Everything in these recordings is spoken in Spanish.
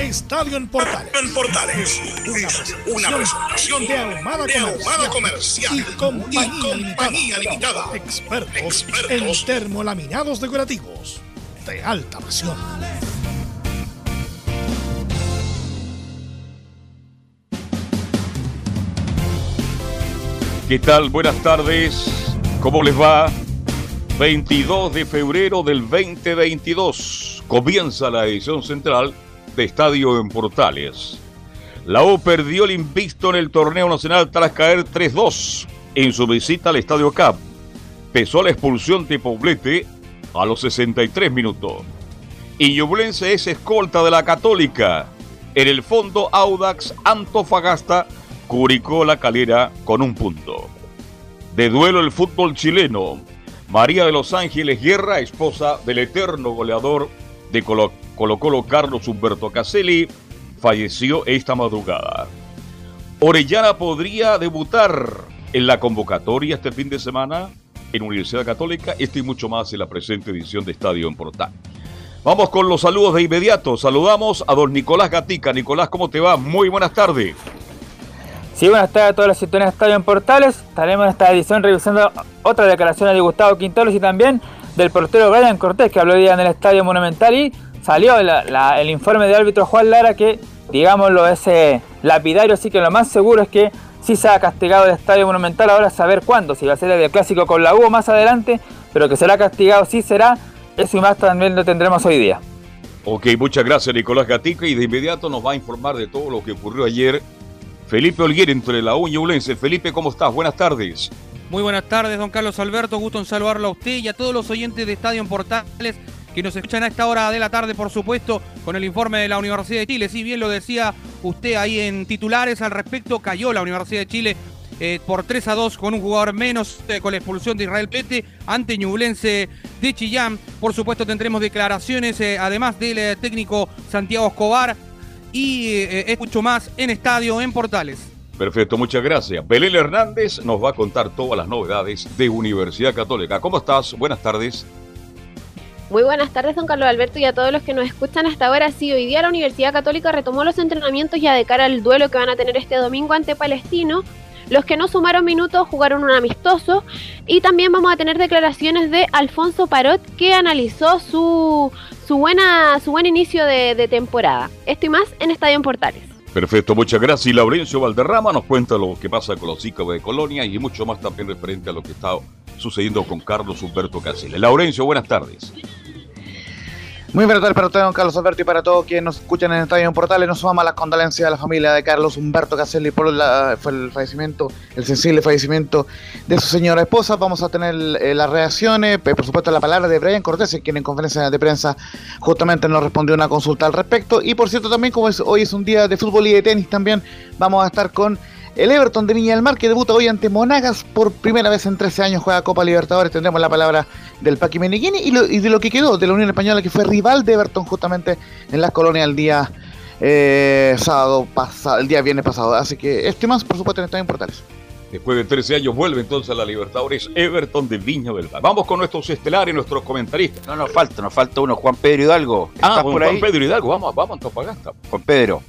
Estadio en Portales. En Portales. Es una presentación de Ahumada de Ahumada Comercial y Compañía, Compañía Limitada. Expertos, Expertos. en termolaminados decorativos de alta pasión. ¿Qué tal? Buenas tardes. ¿Cómo les va? 22 de febrero del 2022. Comienza la edición central de Estadio en Portales. La U perdió el invicto en el torneo nacional tras caer 3-2 en su visita al Estadio Cap. Pesó la expulsión de Poblete a los 63 minutos. Y Ñublense es escolta de la Católica. En el fondo, Audax Antofagasta curicó la calera con un punto. De duelo el fútbol chileno. María de los Ángeles Guerra, esposa del eterno goleador de Colo Colo, -Colo Carlos Humberto Caselli, falleció esta madrugada. Orellana podría debutar en la convocatoria este fin de semana en Universidad Católica. Esto y mucho más en la presente edición de Estadio en Portal. Vamos con los saludos de inmediato. Saludamos a don Nicolás Gatica. Nicolás, ¿cómo te va? Muy buenas tardes. Sí, buenas tardes a todas las sintonías de Estadio en Portales. Estaremos en esta edición revisando otras declaraciones de Gustavo Quinteros y también del portero Brian Cortés, que habló hoy día en el Estadio Monumental y salió la, la, el informe de árbitro Juan Lara que, digámoslo, ese lapidario, así que lo más seguro es que sí se ha castigado el Estadio Monumental, ahora saber cuándo, si va a ser el clásico con la U más adelante, pero que será castigado, sí será, eso y más también lo tendremos hoy día. Ok, muchas gracias Nicolás Gatica y de inmediato nos va a informar de todo lo que ocurrió ayer Felipe Olguer entre la U y Ulense. Felipe, ¿cómo estás? Buenas tardes. Muy buenas tardes, don Carlos Alberto. Gusto en saludarlo a usted y a todos los oyentes de Estadio en Portales que nos escuchan a esta hora de la tarde, por supuesto, con el informe de la Universidad de Chile. Si bien lo decía usted ahí en titulares al respecto, cayó la Universidad de Chile eh, por 3 a 2 con un jugador menos eh, con la expulsión de Israel Pete ante Ñublense de Chillán. Por supuesto tendremos declaraciones, eh, además del técnico Santiago Escobar y es mucho más en Estadio en Portales. Perfecto, muchas gracias. Belén Hernández nos va a contar todas las novedades de Universidad Católica. ¿Cómo estás? Buenas tardes. Muy buenas tardes, don Carlos Alberto, y a todos los que nos escuchan hasta ahora. Sí, hoy día la Universidad Católica retomó los entrenamientos ya de cara al duelo que van a tener este domingo ante Palestino. Los que no sumaron minutos jugaron un amistoso y también vamos a tener declaraciones de Alfonso Parot que analizó su, su, buena, su buen inicio de, temporada. Esto y más en Estadio Portales. Perfecto, muchas gracias. Y Laurencio Valderrama nos cuenta lo que pasa con los ICAB de Colonia y mucho más también referente a lo que está sucediendo con Carlos Humberto Casillas. Laurencio, buenas tardes. Muy buenas tardes para usted, don Carlos Alberto, y para todos quienes nos escuchan en Estadio en Portales. Nos sumamos a las condolencias a la familia de Carlos Humberto Caselli por el fallecimiento, el sensible fallecimiento de su señora esposa. Vamos a tener eh, las reacciones, eh, por supuesto, la palabra de Brian Cortés, quien en conferencia de prensa justamente nos respondió una consulta al respecto. Y por cierto, también, como es, hoy es un día de fútbol y de tenis, también vamos a estar con el Everton de Viña del Mar, que debuta hoy ante Monagas por primera vez en 13 años, juega Copa Libertadores. Tendremos la palabra del Paqui Meneghini y, lo, y, de lo que quedó de la Unión Española, que fue rival de Everton justamente en las colonias el día eh, sábado pasado, el día viernes pasado. Así que este más, por supuesto, está en Portales. Después de 13 años vuelve entonces a la Libertadores Everton de Viña del Mar. Vamos con nuestros estelares, nuestros comentaristas. No nos falta, nos falta uno, Juan Pedro Hidalgo. Ah, por Juan ahí? Pedro Hidalgo, vamos, vamos a Antofagasta. Juan Pedro.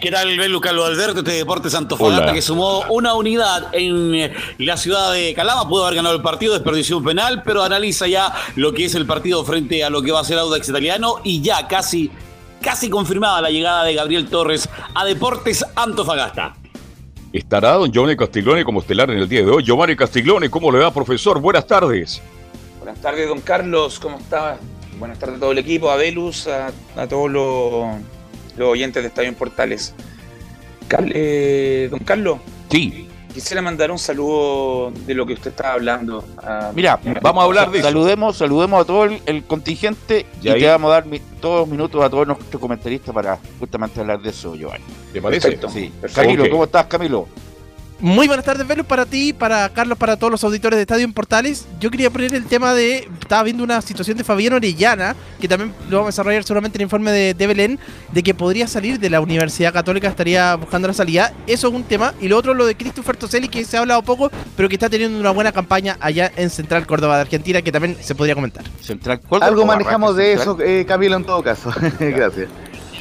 ¿Qué tal, Belu Carlos Alberto, este Deportes Antofagasta Hola. que sumó una unidad en eh, la ciudad de Calama? Pudo haber ganado el partido, desperdició un penal, pero analiza ya lo que es el partido frente a lo que va a ser Audax Italiano y ya casi, casi confirmada la llegada de Gabriel Torres a Deportes Antofagasta. Estará don Giovanni Castiglione como estelar en el día de hoy. Giovanni Castiglione, ¿cómo le va, profesor? Buenas tardes. Buenas tardes, don Carlos, ¿cómo está? Buenas tardes a todo el equipo, a Velus, a, a todos los, los oyentes de Estadio en Portales. Cal- eh, don Carlos, Sí, quisiera mandar un saludo de lo que usted estaba hablando. a- Mira, vamos a hablar de eso. saludemos, saludemos a todo el, el contingente Y ahí- te vamos a dar mi- todos los minutos a todos nuestros comentaristas para justamente hablar de eso, Giovanni. ¿Te parece? Perfecto. Sí. Perfecto. Camilo. ¿cómo estás, Camilo? Muy buenas tardes, Velus, para ti, para Carlos, para todos los auditores de Estadio en Portales. Yo quería poner el tema de. Estaba viendo una situación de Fabián Orellana, que también lo vamos a desarrollar seguramente en el informe de, de Belén, de que podría salir de la Universidad Católica, estaría buscando la salida. Eso es un tema. Y lo otro, lo de Christopher Toselli, que se ha hablado poco, pero que está teniendo una buena campaña allá en Central Córdoba de Argentina, que también se podría comentar. Central Córdoba Algo manejamos de eso, eh, Camilo, en todo caso. Gracias.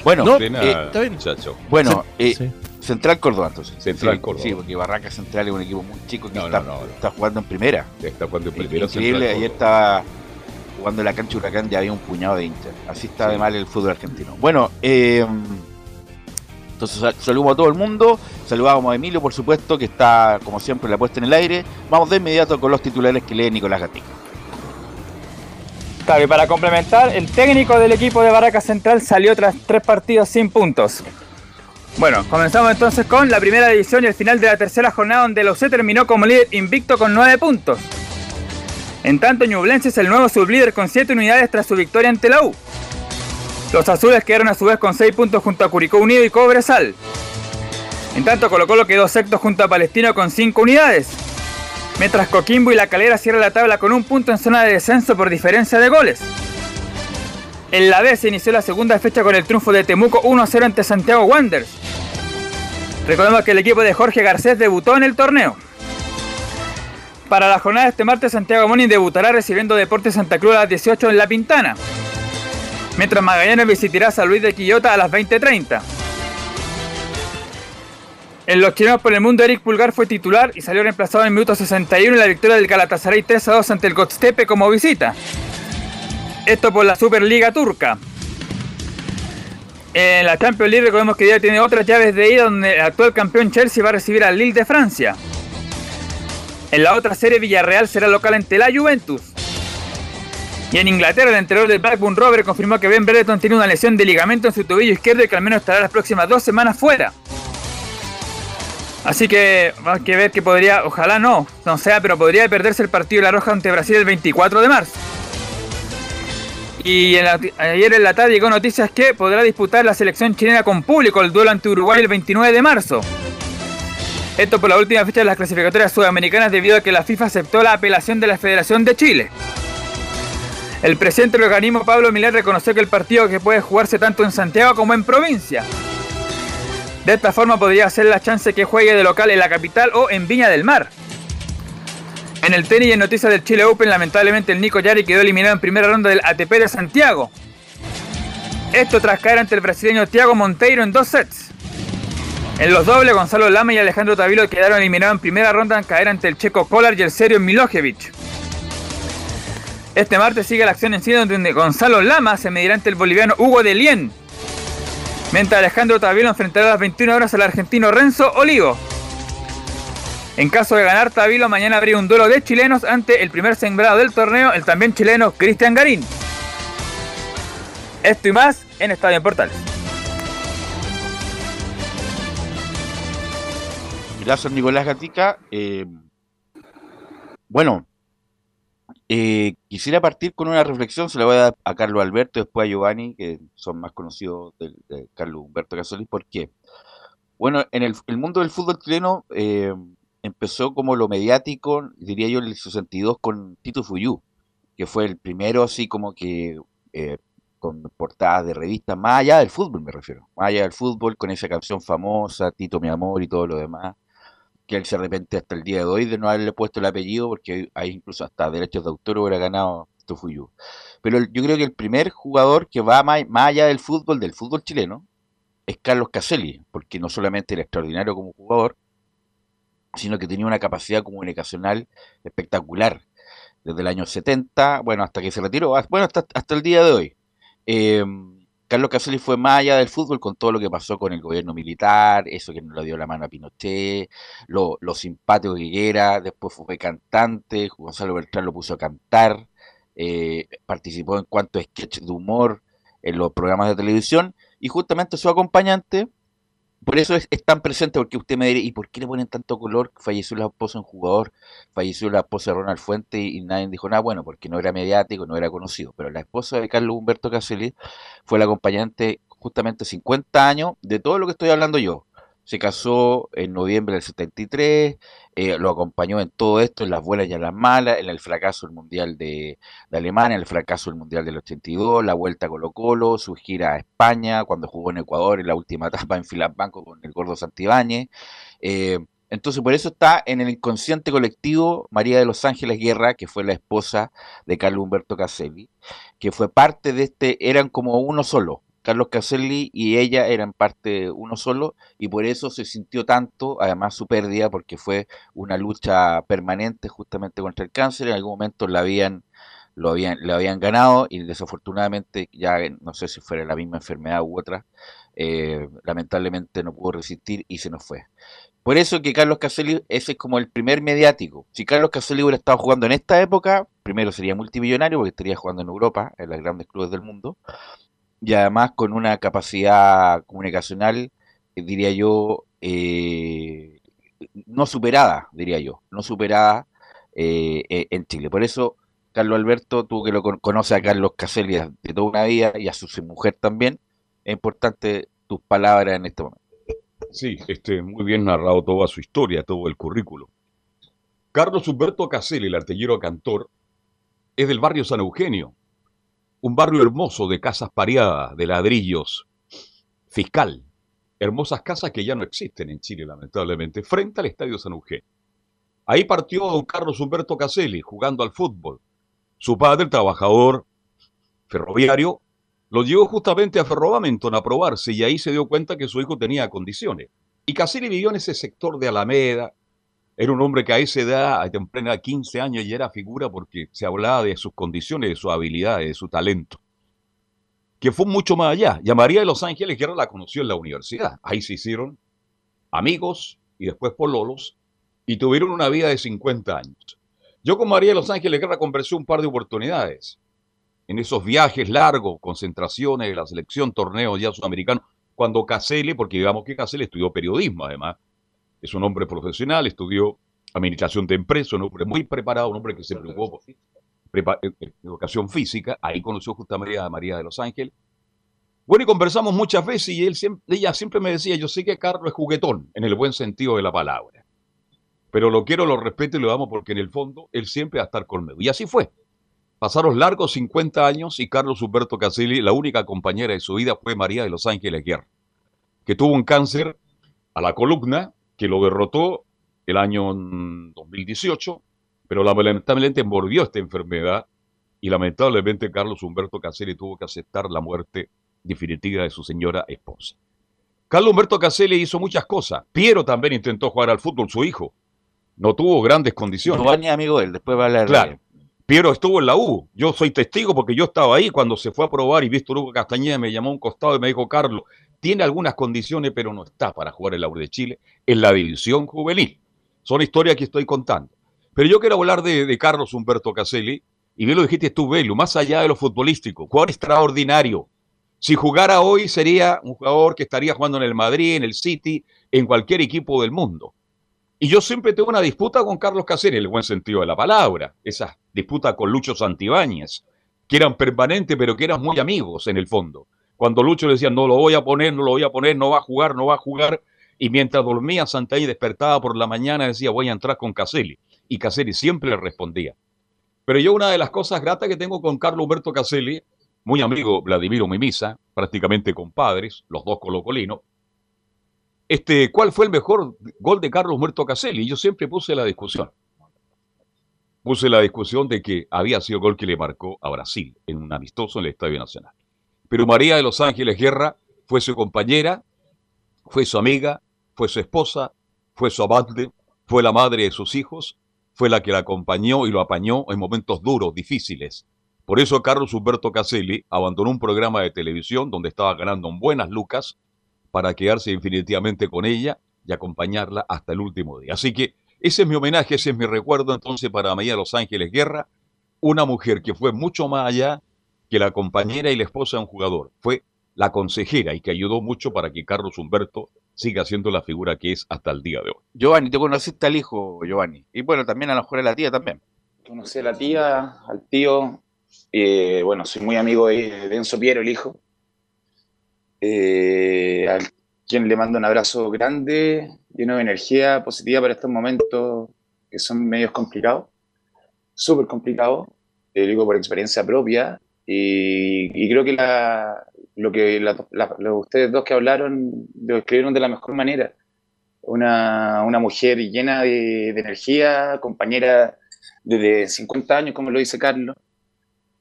Bueno, No, eh, está bien. muchacho. bueno, eh, Sí. Central Córdoba entonces. Central Sí, Córdoba. Sí, porque Barracas Central es un equipo muy chico que No, está, no, no. está jugando en primera. Está jugando en primera Increíble, Central ayer Córdoba. estaba jugando en la cancha Huracán, ya había un puñado de hinchas. Así está Sí. de mal el fútbol argentino. Bueno, eh, entonces sal- saludos a todo el mundo. Saludamos a Emilio, por supuesto, que está, como siempre, la puesta en el aire. Vamos de inmediato con los titulares que lee Nicolás Gatica. Claro, y para complementar, el técnico del equipo de Baracas Central salió tras tres partidos sin puntos. Bueno, comenzamos entonces con la primera división y el final de la tercera jornada donde el OC terminó como líder invicto con nueve puntos. En tanto, Ñublense es el nuevo sublíder con siete unidades tras su victoria ante la U. Los azules quedaron a su vez con seis puntos junto a Curicó Unido y Cobresal. En tanto, Colo Colo quedó sexto junto a Palestino con cinco unidades. Mientras Coquimbo y La Calera cierran la tabla con un punto en zona de descenso por diferencia de goles. En la B se inició la segunda fecha con el triunfo de Temuco 1-0 ante Santiago Wanderers. Recordemos que el equipo de Jorge Garcés debutó en el torneo. Para la jornada de este martes, Santiago Moni debutará recibiendo Deportes Santa Cruz a las 18 en La Pintana. Mientras Magallanes visitará a San Luis de Quillota a las 20.30. En los chilenos por el mundo, Eric Pulgar fue titular y salió reemplazado en el minuto 61 en la victoria del Galatasaray 3 a 2 ante el Godstepe como visita. Esto por la Superliga Turca. En la Champions League recordemos que ya tiene otras llaves de ida donde el actual campeón Chelsea va a recibir al Lille de Francia. En la otra serie Villarreal será local ante la Juventus. Y en Inglaterra el entrenador del Blackburn Rover confirmó que Ben Brereton tiene una lesión de ligamento en su tobillo izquierdo y que al menos estará las próximas dos semanas fuera. Así que hay que ver que podría, ojalá no, no sea, pero podría perderse el partido de la Roja ante Brasil el 24 de marzo. Y ayer en la tarde llegó noticias que podrá disputar la selección chilena con público el duelo ante Uruguay el 29 de marzo. Esto por la última fecha de las clasificatorias sudamericanas debido a que la FIFA aceptó la apelación de la Federación de Chile. El presidente del organismo Pablo Milán reconoció que el partido que puede jugarse tanto en Santiago como en provincia. De esta forma podría ser la chance que juegue de local en la capital o en Viña del Mar. En el tenis y en noticias del Chile Open, lamentablemente el Nico Yari quedó eliminado en primera ronda del ATP de Santiago. Esto tras caer ante el brasileño Thiago Monteiro en dos sets. En los dobles, Gonzalo Lama y Alejandro Tavilo quedaron eliminados en primera ronda al caer ante el checo Kolar y el serio Milojevic. Este martes sigue la acción en sí donde Gonzalo Lama se medirá ante el boliviano Hugo de Lien. Mientras Alejandro Tavilo enfrentará a las 21 horas al argentino Renzo Olivo. En caso de ganar Tavilo, mañana habría un duelo de chilenos ante el primer sembrado del torneo, el también chileno Cristian Garín. Esto y más en Estadio Portales. Gracias, Nicolás Gatica. Eh, bueno, eh, quisiera partir con una reflexión, se la voy a dar a Carlos Alberto, después a Giovanni, que son más conocidos de, Carlos Humberto Casolis. ¿Por qué? Bueno, en el, el mundo del fútbol chileno eh, empezó como lo mediático, diría yo, en el 62 con Tito Fuyú, que fue el primero así como que eh, con portadas de revistas, más allá del fútbol me refiero, más allá del fútbol, con esa canción famosa, Tito mi amor y todo lo demás que él se arrepiente hasta el día de hoy de no haberle puesto el apellido, porque hay incluso hasta derechos de autor hubiera ganado Tofuyu. Pero el- yo creo que el primer jugador que va más, más allá del fútbol, del fútbol chileno, es Carlos Caselli, porque no solamente era extraordinario como jugador, sino que tenía una capacidad comunicacional espectacular desde el año 70, bueno, hasta que se retiró, bueno, hasta, hasta el día de hoy. Eh, Carlos Caselli fue más allá del fútbol con todo lo que pasó con el gobierno militar, eso que no le dio la mano a Pinochet, lo, lo simpático que era, después fue cantante, Gonzalo Beltrán lo puso a cantar, eh, participó en cuanto a sketches de humor en los programas de televisión, y justamente su acompañante, por eso es, tan presente, porque usted me dirá, ¿y por qué le ponen tanto color? Falleció la esposa de un jugador, falleció la esposa de Ronald Fuente y, nadie dijo nada, bueno, porque no era mediático, no era conocido, pero la esposa de Carlos Humberto Caselli fue la acompañante justamente 50 años de todo lo que estoy hablando yo. Se casó en noviembre del 73, eh, lo acompañó en todo esto, en las buenas y en las malas, en el fracaso del Mundial de, Alemania, en el fracaso del Mundial del 82, la vuelta a Colo Colo, su gira a España, cuando jugó en Ecuador en la última etapa en Filabanco con el gordo Santibáñez. Eh, entonces, por eso está en el inconsciente colectivo María de los Ángeles Guerra, que fue la esposa de Carlos Humberto Caselli, que fue parte de este, eran como uno solo. Carlos Caselli y ella eran parte uno solo y por eso se sintió tanto, además su pérdida, porque fue una lucha permanente justamente contra el cáncer. En algún momento la habían, lo habían, habían ganado y desafortunadamente, ya no sé si fuera la misma enfermedad u otra, eh, lamentablemente no pudo resistir y se nos fue. Por eso que Carlos Caselli, ese es como el primer mediático. Si Carlos Caselli hubiera estado jugando en esta época, primero sería multimillonario porque estaría jugando en Europa, en los grandes clubes del mundo, y además con una capacidad comunicacional, diría yo, eh, no superada, diría yo, no superada eh, eh, en Chile. Por eso, Carlos Alberto, tú que lo con- conoces a Carlos Caselli de toda una vida y a su mujer también, es importante tus palabras en este momento. Sí, este, muy bien narrado toda su historia, todo el currículo. Carlos Humberto Caselli, el artillero cantor, es del barrio San Eugenio, un barrio hermoso de casas pareadas, de ladrillos, fiscal. Hermosas casas que ya no existen en Chile, lamentablemente, frente al Estadio San Eugenio. Ahí partió don Carlos Humberto Caselli jugando al fútbol. Su padre, trabajador ferroviario, lo llevó justamente a Ferrovamenton a probarse y ahí se dio cuenta que su hijo tenía condiciones. Y Caselli vivió en ese sector de Alameda. Era un hombre que a esa edad, a temprana 15 años, ya era figura porque se hablaba de sus condiciones, de sus habilidades, de su talento. Que fue mucho más allá. Y a María de los Ángeles Guerra la conoció en la universidad. Ahí se hicieron amigos y después pololos y tuvieron una vida de 50 años. Yo con María de los Ángeles Guerra conversé un par de oportunidades en esos viajes largos, concentraciones de la selección, torneos ya sudamericanos, cuando Caselli, porque digamos que Caselli estudió periodismo además, es un hombre profesional, estudió administración de empresas, un hombre muy preparado, un hombre que se preocupó por eh, eh, educación física, ahí conoció justamente a María de los Ángeles. Bueno, y conversamos muchas veces y él siempre, ella siempre me decía, yo sé que Carlos es juguetón, en el buen sentido de la palabra, pero lo quiero, lo respeto y lo amo porque en el fondo él siempre va a estar conmigo. Y así fue. Pasaron largos 50 años y Carlos Humberto Caselli, la única compañera de su vida fue María de los Ángeles Guerra, que tuvo un cáncer a la columna que lo derrotó el año mm, 2018, pero lamentablemente mordió esta enfermedad y lamentablemente Carlos Humberto Caselli tuvo que aceptar la muerte definitiva de su señora esposa. Carlos Humberto Caselli hizo muchas cosas. Piero también intentó jugar al fútbol, su hijo. No tuvo grandes condiciones. Giovanni es amigo él, después va a hablar Claro. de Piero estuvo en la U. Yo soy testigo porque yo estaba ahí cuando se fue a probar y Víctor Hugo Castañeda me llamó a un costado y me dijo, Carlos, tiene algunas condiciones, pero no está para jugar en la U de Chile en la división juvenil. Son historias que estoy contando. Pero yo quiero hablar de, Carlos Humberto Caselli, y bien lo dijiste tú, Belu, más allá de lo futbolístico, jugador extraordinario. Si jugara hoy sería un jugador que estaría jugando en el Madrid, en el City, en cualquier equipo del mundo. Y yo siempre tengo una disputa con Carlos Caselli, en el buen sentido de la palabra, esa disputa con Lucho Santibáñez, que eran permanentes, pero que eran muy amigos en el fondo. Cuando Lucho le decía, no lo voy a poner, no lo voy a poner, no va a jugar, no va a jugar, y mientras dormía Santibáñez despertaba por la mañana decía, voy a entrar con Caselli. Y Caselli siempre le respondía. Pero yo una de las cosas gratas que tengo con Carlos Humberto Caselli, muy amigo Vladimiro Mimisa, prácticamente compadres, los dos colocolinos, este, ¿cuál fue el mejor gol de Carlos Humberto Caselli? Yo siempre puse la discusión. Puse la discusión de que había sido el gol que le marcó a Brasil en un amistoso en el Estadio Nacional. Pero María de los Ángeles Guerra fue su compañera Fue su amiga, fue su esposa, fue su amante, fue la madre de sus hijos, fue la que la acompañó y lo apañó en momentos duros, difíciles. Por eso Carlos Humberto Caselli abandonó un programa de televisión donde estaba ganando buenas lucas para quedarse definitivamente con ella y acompañarla hasta el último día. Así que ese es mi homenaje, ese es mi recuerdo entonces para María Los Ángeles Guerra, una mujer que fue mucho más allá que la compañera y la esposa de un jugador. Fue la consejera y que ayudó mucho para que Carlos Humberto siga siendo la figura que es hasta el día de hoy. Giovanni, te conociste al hijo, Giovanni. Y bueno, también a lo mejor a la tía también. Conocí a la tía, al tío. eh, bueno, soy muy amigo de, de Enzo Piero, el hijo. Eh, al quien le mando un abrazo grande, lleno de energía positiva para estos momentos que son medios complicados, súper complicados, te digo por experiencia propia, y, creo que, lo que ustedes dos que hablaron lo describieron de la mejor manera. Una, una mujer llena de, de energía, compañera desde 50 años, como lo dice Carlos,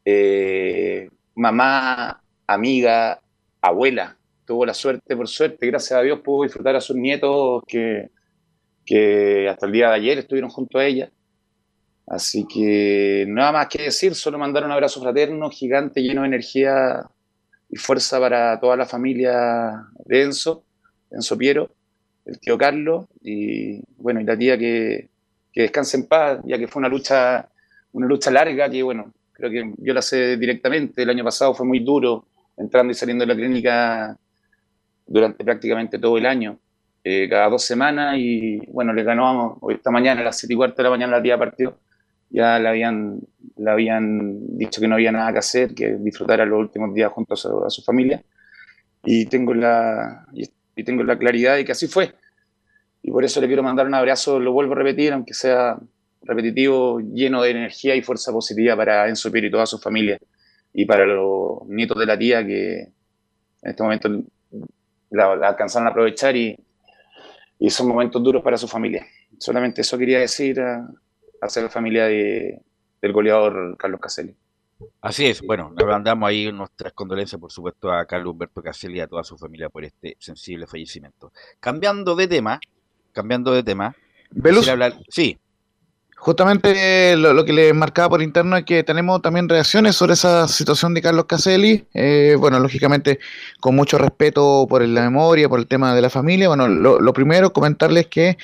eh, mamá, amiga, abuela. Tuvo la suerte, por suerte, gracias a Dios, pudo disfrutar a sus nietos que, que hasta el día de ayer estuvieron junto a ella. Así que nada más que decir, solo mandar un abrazo fraterno, gigante, lleno de energía y fuerza para toda la familia de Enzo, Enzo Piero, el tío Carlos, y bueno, y la tía que, que descanse en paz, ya que fue una lucha, una lucha larga que bueno, creo que yo la sé directamente, el año pasado fue muy duro, entrando y saliendo de la clínica durante prácticamente todo el año, eh, cada dos semanas, y bueno, le ganó hoy esta mañana a las 7 y cuarto de la mañana la tía partió, ya le habían, le habían dicho que no había nada que hacer, que disfrutara los últimos días junto a su, familia, y tengo la, y, tengo la claridad de que así fue. Y por eso le quiero mandar un abrazo, lo vuelvo a repetir, aunque sea repetitivo, lleno de energía y fuerza positiva para Enzo Piero y toda su familia. Y para los nietos de la tía que en este momento la, la alcanzaron a aprovechar y, y son momentos duros para su familia. Solamente eso quería decir a, hacia la familia de, del goleador Carlos Caselli. Así es, bueno, le mandamos ahí nuestras condolencias, por supuesto, a Carlos Humberto Caselli y a toda su familia por este sensible fallecimiento. Cambiando de tema, cambiando de tema, Velus. hablar, sí, Justamente eh, lo, que le marcaba por interno es que tenemos también reacciones sobre esa situación de Carlos Caselli. Eh, bueno, lógicamente con mucho respeto por la memoria, por el tema de la familia. Bueno, lo, lo primero, comentarles que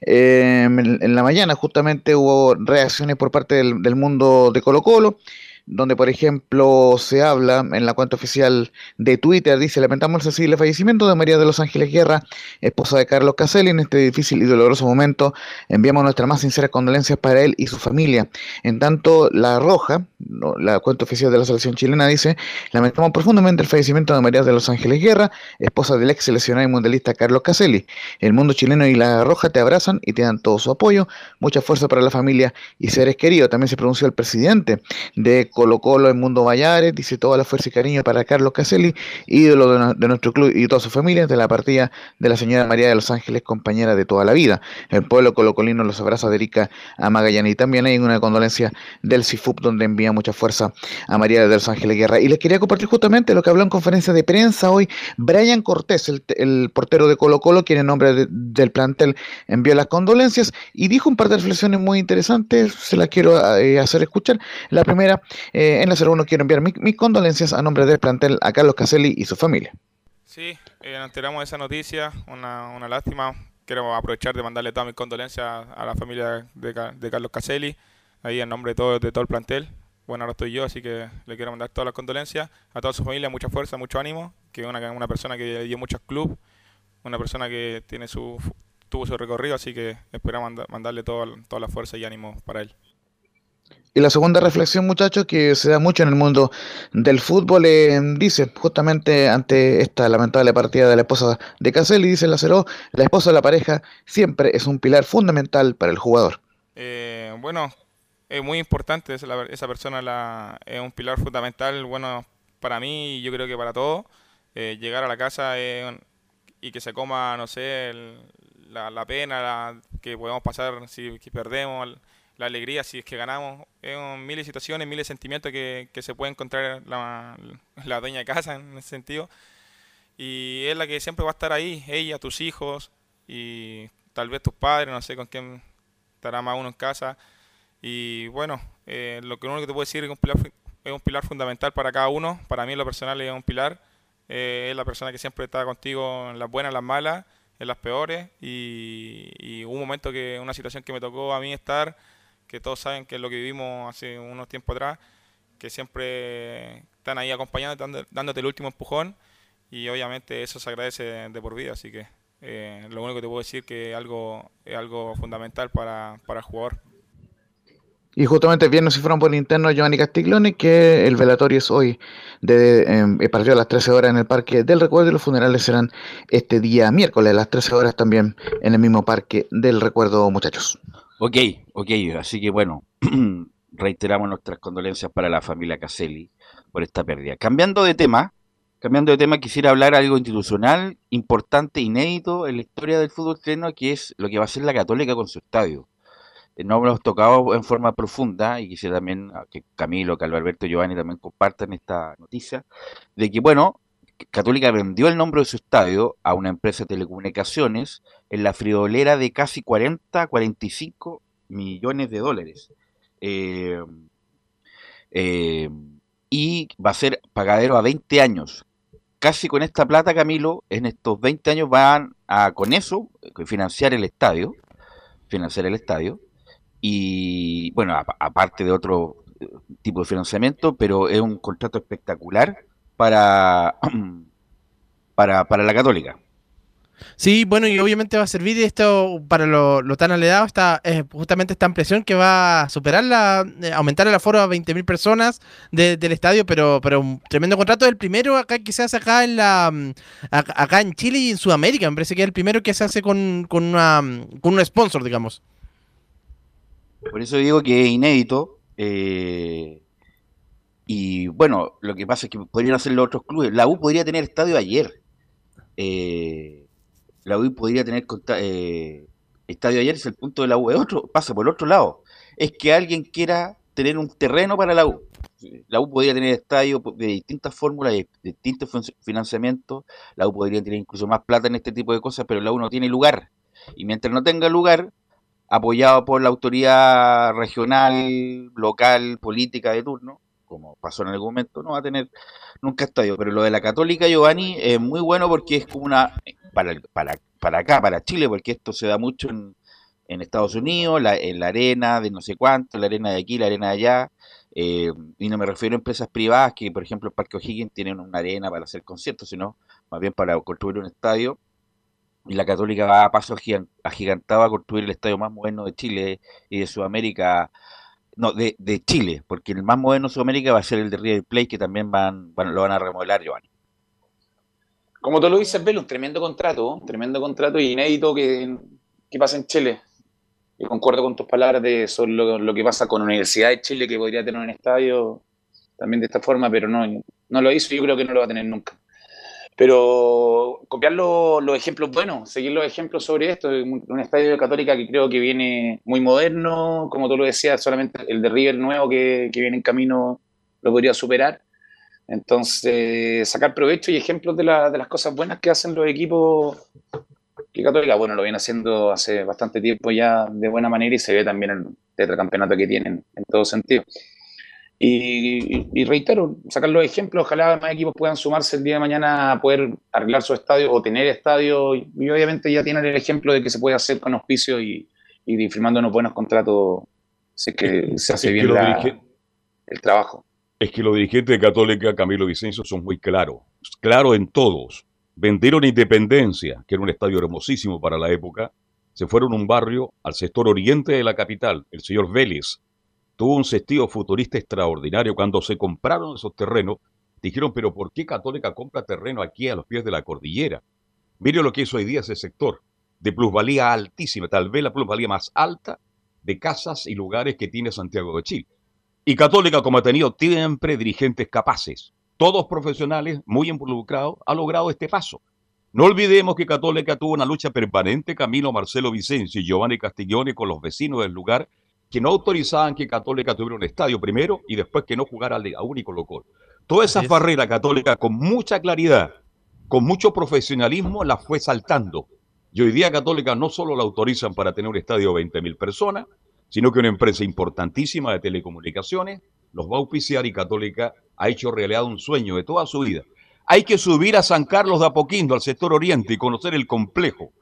eh, en, la mañana justamente hubo reacciones por parte del, del mundo de Colo Colo donde por ejemplo se habla en la cuenta oficial de Twitter, dice, lamentamos el sensible fallecimiento de María de los Ángeles Guerra, esposa de Carlos Caselli, en este difícil y doloroso momento enviamos nuestras más sinceras condolencias para él y su familia. En tanto, La Roja, la cuenta oficial de la selección chilena, dice, lamentamos profundamente el fallecimiento de María de los Ángeles Guerra, esposa del ex seleccionado y mundialista Carlos Caselli. El mundo chileno y La Roja te abrazan y te dan todo su apoyo, mucha fuerza para la familia y seres queridos. También se pronunció el presidente de Colo Colo en Mundo Vallares, dice toda la fuerza y cariño para Carlos Caselli, ídolo de, nuestro club y toda su familia, de la partida de la señora María de los Ángeles, compañera de toda la vida. El pueblo colocolino los abraza de Erika a Magallanes y también hay una condolencia del CIFUP donde envía mucha fuerza a María de los Ángeles Guerra. Y les quería compartir justamente lo que habló en conferencia de prensa hoy Brian Cortés, el, el portero de Colo Colo, quien en nombre de- del plantel envió las condolencias y dijo un par de reflexiones muy interesantes, se las quiero eh, hacer escuchar. La primera, eh, en la 01 quiero enviar mi- mis condolencias a nombre del plantel a Carlos Caselli y su familia. Sí, eh, nos enteramos de esa noticia, una, lástima. Quiero aprovechar de mandarle todas mis condolencias a la familia de, de Carlos Caselli, ahí en nombre de todo, el plantel. Bueno, ahora estoy yo, así que le quiero mandar todas las condolencias a toda su familia, mucha fuerza, mucho ánimo, que es una, persona que dio muchos clubes, una persona que tiene su, tuvo su recorrido, así que manda- mandarle todo, toda la fuerza y ánimo para él. Y la segunda reflexión, muchachos, que se da mucho en el mundo del fútbol, eh, dice justamente ante esta lamentable partida de la esposa de Caselli, dice el acero, la esposa de la pareja siempre es un pilar fundamental para el jugador. Eh, bueno, es muy importante, esa, persona la, es un pilar fundamental, bueno, para mí y yo creo que para todos. Eh, llegar a la casa y que se coma, no sé, la, pena que podemos pasar si perdemos, la alegría si es que ganamos. Es un, miles de situaciones, miles de sentimientos que, que se puede encontrar la, la dueña de casa en ese sentido. y es la que siempre va a estar ahí, ella, tus hijos y tal vez tus padres, no sé con quién estará más uno en casa. Y bueno, eh, lo que único que te puedo decir es un pilar, es un pilar fundamental para cada uno. Para mí, lo personal, es un pilar. Eh, es la persona que siempre está contigo en las buenas, en las malas, en las peores. Y, y un momento que, una situación que me tocó a mí estar, que todos saben que es lo que vivimos hace unos tiempos atrás, que siempre están ahí acompañándote, dándote el último empujón. Y obviamente eso se agradece de, por vida. Así que eh, lo único que te puedo decir que algo, es algo fundamental para, para el jugador. Y justamente viernes si fueron por el interno Giovanni Castiglione, que el velatorio es hoy, de, eh, partido a las 13 horas en el Parque del Recuerdo y los funerales serán este día miércoles a las 13 horas también en el mismo Parque del Recuerdo, muchachos. Ok, ok, así que bueno, reiteramos nuestras condolencias para la familia Caselli por esta pérdida. Cambiando de tema, cambiando de tema, quisiera hablar algo institucional, importante, inédito en la historia del fútbol chileno, que es lo que va a ser la Católica con su estadio. Eh, no hemos tocado en forma profunda y quisiera también ah, que Camilo, Carlos Alberto y Giovanni también compartan esta noticia, de que, bueno, Católica vendió el nombre de su estadio a una empresa de telecomunicaciones en la friolera de casi 40, 45 millones de dólares. Eh, eh, y va a ser pagadero a 20 años. Casi con esta plata, Camilo, en estos 20 años van a, con eso, financiar el estadio, financiar el estadio, y bueno, aparte de otro eh, tipo de financiamiento, pero es un contrato espectacular para, para, para la católica. Sí, bueno, y obviamente va a servir esto para lo, lo tan aledado, está eh, justamente esta impresión que va a superar la, eh, aumentar el aforo a 20.000 personas de- del estadio, pero, pero un tremendo contrato, el primero acá que se hace acá en la mm, acá en Chile y en Sudamérica, me parece que es el primero que se hace con, con una mm, con un sponsor, digamos. Por eso digo que es inédito. eh, y bueno, lo que pasa es que podrían hacer los otros clubes. La U podría tener estadio ayer. Eh, la U podría tener eh, estadio ayer, es el punto de la U. Es otro, pasa por el otro lado. Es que alguien quiera tener un terreno para la U. La U podría tener estadio de distintas fórmulas, de distintos fin- financiamientos. La U podría tener incluso más plata en este tipo de cosas, pero la U no tiene lugar. Y mientras no tenga lugar, apoyado por la autoridad regional, local, política de turno, como pasó en algún momento, no va a tener nunca estadio. Pero lo de la Católica, Giovanni, es muy bueno porque es como una. para, para, para acá, para Chile, porque esto se da mucho en, Estados Unidos, la, en la arena de no sé cuánto, la arena de aquí, la arena de allá. eh, y no me refiero a empresas privadas que, por ejemplo, el Parque O'Higgins tienen una arena para hacer conciertos, sino más bien para construir un estadio. Y la Católica va a paso agigan- agigantado a construir el estadio más moderno de Chile y de Sudamérica, no, de, de Chile, porque el más moderno de Sudamérica va a ser el de River Plate, que también van, van- lo van a remodelar, Giovanni. Como tú lo dices, Belo, un tremendo contrato, un tremendo contrato y inédito que, que pasa en Chile. Y concuerdo con tus palabras de sobre lo, lo que pasa con la Universidad de Chile, que podría tener un estadio también de esta forma, pero no, no lo hizo y yo creo que no lo va a tener nunca. Pero copiar lo- los ejemplos buenos, seguir los ejemplos sobre esto, un, estadio de Católica que creo que viene muy moderno, como tú lo decías, solamente el de River nuevo que, que viene en camino lo podría superar. Entonces, sacar provecho y ejemplos de, la- de las cosas buenas que hacen los equipos que Católica, bueno, lo viene haciendo hace bastante tiempo ya de buena manera y se ve también el tetracampeonato que tienen en todo sentido. Y, reitero, sacar los ejemplos, ojalá más equipos puedan sumarse el día de mañana a poder arreglar su estadio o tener estadio y, obviamente ya tienen el ejemplo de que se puede hacer con auspicio y, y firmando unos buenos contratos, sé que se hace bien los la- dirige- el trabajo. Es que los dirigentes de Católica, Camilo Vicencio, son muy claros. Claros en todos. Vendieron Independencia, que era un estadio hermosísimo para la época. Se fueron a un barrio al sector oriente de la capital. El señor Vélez tuvo un sentido futurista extraordinario. Cuando se compraron esos terrenos, dijeron, pero ¿por qué Católica compra terreno aquí a los pies de la cordillera? Mire lo que es hoy día ese sector, de plusvalía altísima, tal vez la plusvalía más alta de casas y lugares que tiene Santiago de Chile. Y Católica, como ha tenido siempre dirigentes capaces, todos profesionales, muy involucrados, ha logrado este paso. No olvidemos que Católica tuvo una lucha permanente, Camilo Marcelo Vicencio y Giovanni Castiglione, con los vecinos del lugar, que no autorizaban que Católica tuviera un estadio primero y después que no jugara a Liga Único Local. Todas esas barreras Católica, con mucha claridad, con mucho profesionalismo la fue saltando. Y hoy día Católica no solo la autorizan para tener un estadio de 20.000 personas, sino que una empresa importantísima de telecomunicaciones los va a auspiciar y Católica ha hecho realidad un sueño de toda su vida. Hay que subir a San Carlos de Apoquindo, al sector oriente, y conocer el complejo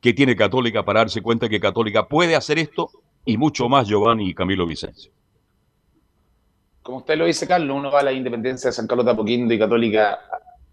que tiene Católica para darse cuenta que Católica puede hacer esto y mucho más, Giovanni y Camilo Vicencio. Como usted lo dice, Carlos, uno va a la independencia de San Carlos de Apoquindo y Católica,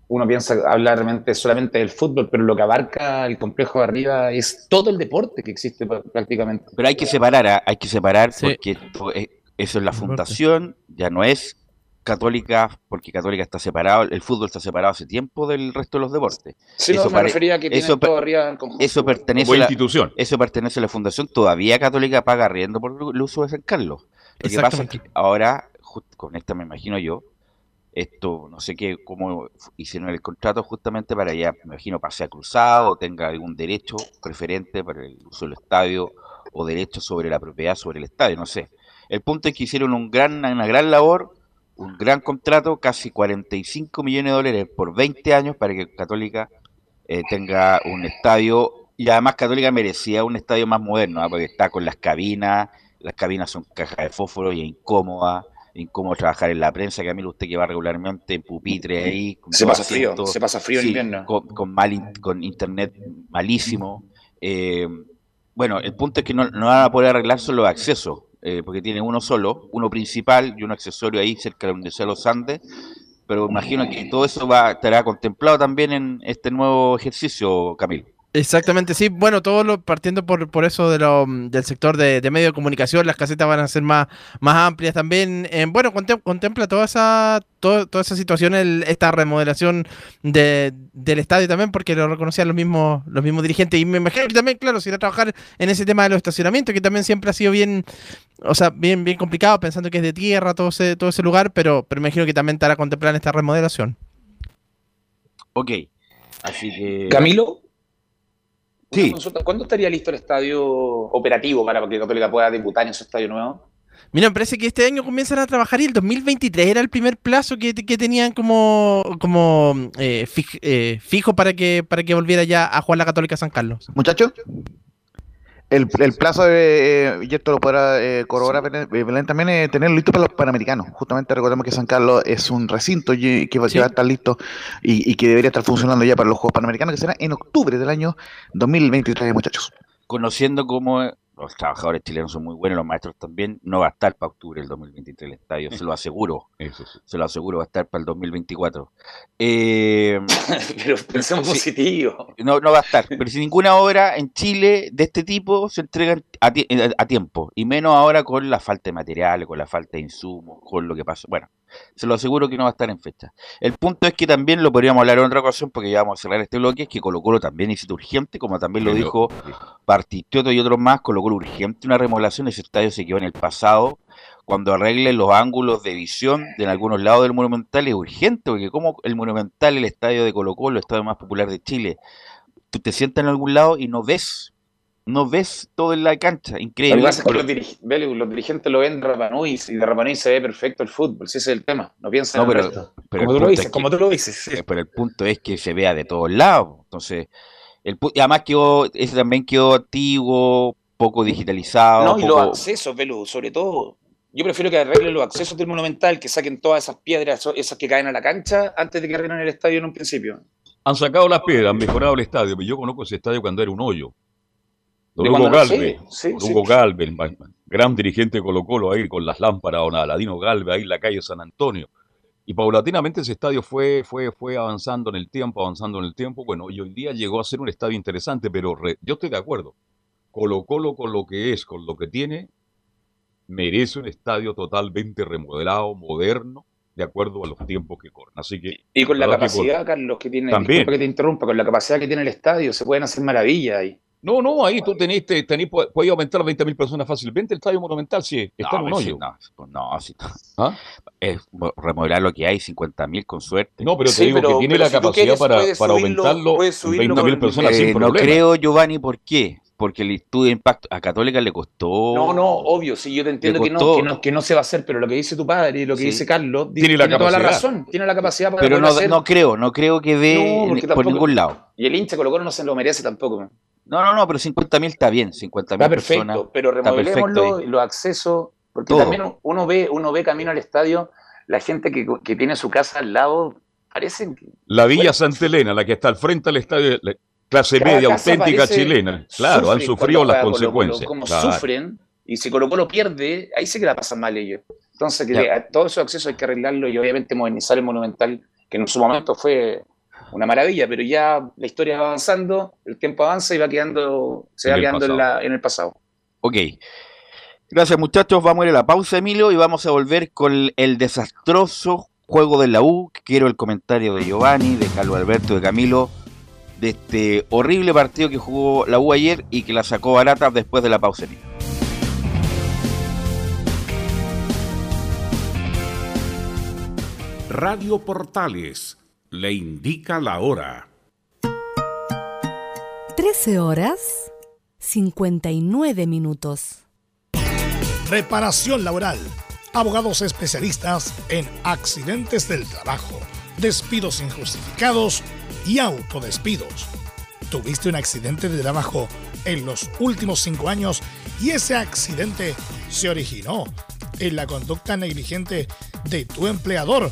uno piensa hablar realmente solamente del fútbol, pero lo que abarca el complejo de arriba es todo el deporte que existe pr- prácticamente. Pero hay que separar, ¿ah? hay que separar porque esto es- eso es la fundación, ya no es católica, porque católica está separado, el fútbol está separado hace tiempo del resto de los deportes. Sí, no, me refería a que tienen eso todo arriba en conjunto. Eso pertenece, a la, institución. eso pertenece a la fundación. Todavía Católica paga arriendo por el uso de San Carlos. Lo que pasa es que ahora, con esta me imagino yo, esto no sé qué, cómo hicieron el contrato justamente para ya, me imagino, pase a cruzado o tenga algún derecho preferente para el uso del estadio o derecho sobre la propiedad sobre el estadio, no sé. El punto es que hicieron un gran, una gran labor, un gran contrato, casi 45 millones de dólares por 20 años para que Católica eh, tenga un estadio y además Católica merecía un estadio más moderno, ¿ah? porque está con las cabinas, las cabinas son cajas de fósforo y es incómoda, incómodo trabajar en la prensa, Camilo, usted que va regularmente en pupitre ahí, con Se pasa frío, asientos, se pasa frío en invierno. Con, con mal con internet malísimo. Eh, bueno, el punto es que no, no van a poder arreglar solo los accesos, eh, porque tiene uno solo, uno principal y un accesorio ahí cerca de donde sea los Andes, pero imagino que todo eso va estará contemplado también en este nuevo ejercicio, Camilo. Exactamente, sí. Bueno, todo lo partiendo por, por eso de lo, mm, del sector de, de medio de comunicación, las casetas van a ser más, más amplias también. Eh, bueno, contem- contempla toda esa, todo- toda esa situación, el- esta remodelación de, del estadio también, porque lo reconocían los mismos, los mismos dirigentes. Y me imagino que también, claro, se irá a trabajar en ese tema de los estacionamientos, que también siempre ha sido bien, o sea, bien, bien complicado, pensando que es de tierra todo ese, todo ese lugar, pero, pero me imagino que también estará contemplada en esta remodelación. Ok, así que... Camilo, Sí. una consulta, ¿cuándo estaría listo el estadio operativo para que Católica pueda debutar en su estadio nuevo? Mira, me parece que este año comienzan a trabajar y el 2023 era el primer plazo que, que tenían como, como eh, fij- eh, fijo para que, para que volviera ya a jugar la Católica San Carlos. Muchachos, el, el plazo de, eh, y esto lo podrá eh, corroborar Belén, eh, también, eh, tenerlo listo para los panamericanos. Justamente recordemos que San Carlos es un recinto que, va- que Sí. va a estar listo y, y que debería estar funcionando ya para los Juegos Panamericanos, que será en octubre del año 2023, muchachos. conociendo cómo los trabajadores chilenos son muy buenos, los maestros también, no va a estar para octubre del 2023 el estadio, se lo aseguro. Eso sí. Se lo aseguro, va a estar para el 2024. Eh, Pero pensemos Sí. positivo. no, no va a estar, pero si ninguna obra en Chile de este tipo se entrega a, a- a tiempo, y menos ahora con la falta de materiales, con la falta de insumos, con lo que pasa. Bueno, se lo aseguro que no va a estar en fecha. El punto es que también lo podríamos hablar en otra ocasión, porque ya vamos a cerrar este bloque, es que Colo Colo también necesita urgente, como también lo Sí, dijo Partitioto y otros más, Colo Colo urgente una remodelación, ese estadio se quedó en el pasado, cuando arreglen los ángulos de visión de en algunos lados del Monumental es urgente, porque como el Monumental, el estadio de Colo Colo, el estadio más popular de Chile, tú te sientas en algún lado y no ves, no ves todo en la cancha, Lo que increíble. pasa es que los, los dirigentes lo ven de Rapanui y de Rapanui se ve perfecto el fútbol. Si ese es el tema. No piensan No, en el pero, resto. pero el como tú lo punto dices, es como que- tú lo dices. sí. pero el punto es que se vea de todos lados. Entonces, el, y además quedó, ese también quedó antiguo, poco digitalizado. No, y los accesos, Belu, sobre todo. Yo prefiero que arreglen los accesos del Monumental, que saquen todas esas piedras, esas que caen a la cancha, antes de que arreglen el estadio en un principio. Han sacado las piedras, han mejorado el estadio. pero Yo conozco ese estadio cuando era un hoyo. Don Hugo Galvez, sí, sí, don Galvez, gran dirigente de Colo Colo ahí con las lámparas, don Aladino Galvez ahí en la calle San Antonio. Y paulatinamente ese estadio fue, fue, fue avanzando en el tiempo, avanzando en el tiempo. Bueno, y hoy día llegó a ser un estadio interesante, pero re- yo estoy de acuerdo. Colo Colo con lo que es, con lo que tiene, merece un estadio totalmente remodelado, moderno, de acuerdo a los tiempos que corren. Así que Y con la que capacidad, Carlos, que tiene, También. que te interrumpa, con la capacidad que tiene el estadio, se pueden hacer maravillas ahí. No, no, ahí tú tenés, te- tenés, puedes aumentar a 20.000 personas fácilmente el estadio monumental, sí, está en un sí, hoyo. no, pues no, sí, no. ¿Ah? Es mo- remodelar lo que hay, 50.000 con suerte. No, pero te Sí, digo pero- que tiene la si capacidad quieres, para, puedes para subirlo- aumentarlo 20.000 con- personas Eh, sin no problema. creo, Giovanni, ¿por qué? porque el estudio de impacto a Católica le costó. No, no, obvio, sí, yo te entiendo que no, que, no, que no se va a hacer, pero lo que dice tu padre y lo que Sí. dice Carlos Tiene tiene, la toda la capacidad. razón, tiene la capacidad para Pero no, hacer. no creo, no creo que No, porque por tampoco- ningún lado. Y el hincha Colo Colo no se lo merece tampoco. man. No, no, no, pero 50.000 está bien, 50.000 Está perfecto, personas. pero remodelémoslo, y los accesos, porque Todo. también uno ve, uno ve camino al estadio, la gente que, que tiene su casa al lado, parecen que La Villa Bueno. Santa Elena, la que está al frente del estadio, la clase media auténtica chilena. Claro, han sufrido las consecuencias. Como Claro. sufren, y si Colo Colo pierde, ahí sí que la pasan mal ellos. Entonces, que a todos esos accesos hay que arreglarlo y obviamente modernizar el Monumental, que en su momento fue una maravilla, pero ya la historia va avanzando, el tiempo avanza y va quedando, se En va quedando en, la- en el pasado. Ok. Gracias muchachos, vamos a ir a la pausa Emilio y vamos a volver con el, el desastroso juego de la U. Quiero el comentario de Giovanni, de Carlos Alberto, de Camilo, de este horrible partido que jugó la U ayer y que la sacó barata después de la pausa Emilio. Radio Portales le indica la hora. 13 horas 59 minutos. Reparación laboral. Abogados especialistas en accidentes del trabajo, despidos injustificados y autodespidos. ¿Tuviste un accidente de trabajo en los últimos cinco años y ese accidente se originó en la conducta negligente de tu empleador?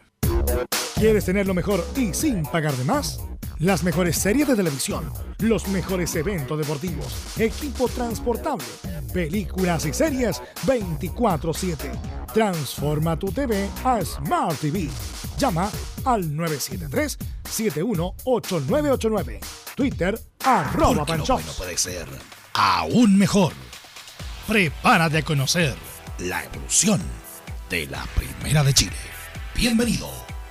¿Quieres tener lo mejor y sin pagar de más? Las mejores series de televisión, los mejores eventos deportivos, equipo transportable, películas y series 24/7. Transforma tu TV a Smart TV. Llama al 973-718989. Twitter arroba Panchops. bueno puede ser aún mejor. Prepárate a conocer la evolución de la Primera de Chile. Bienvenido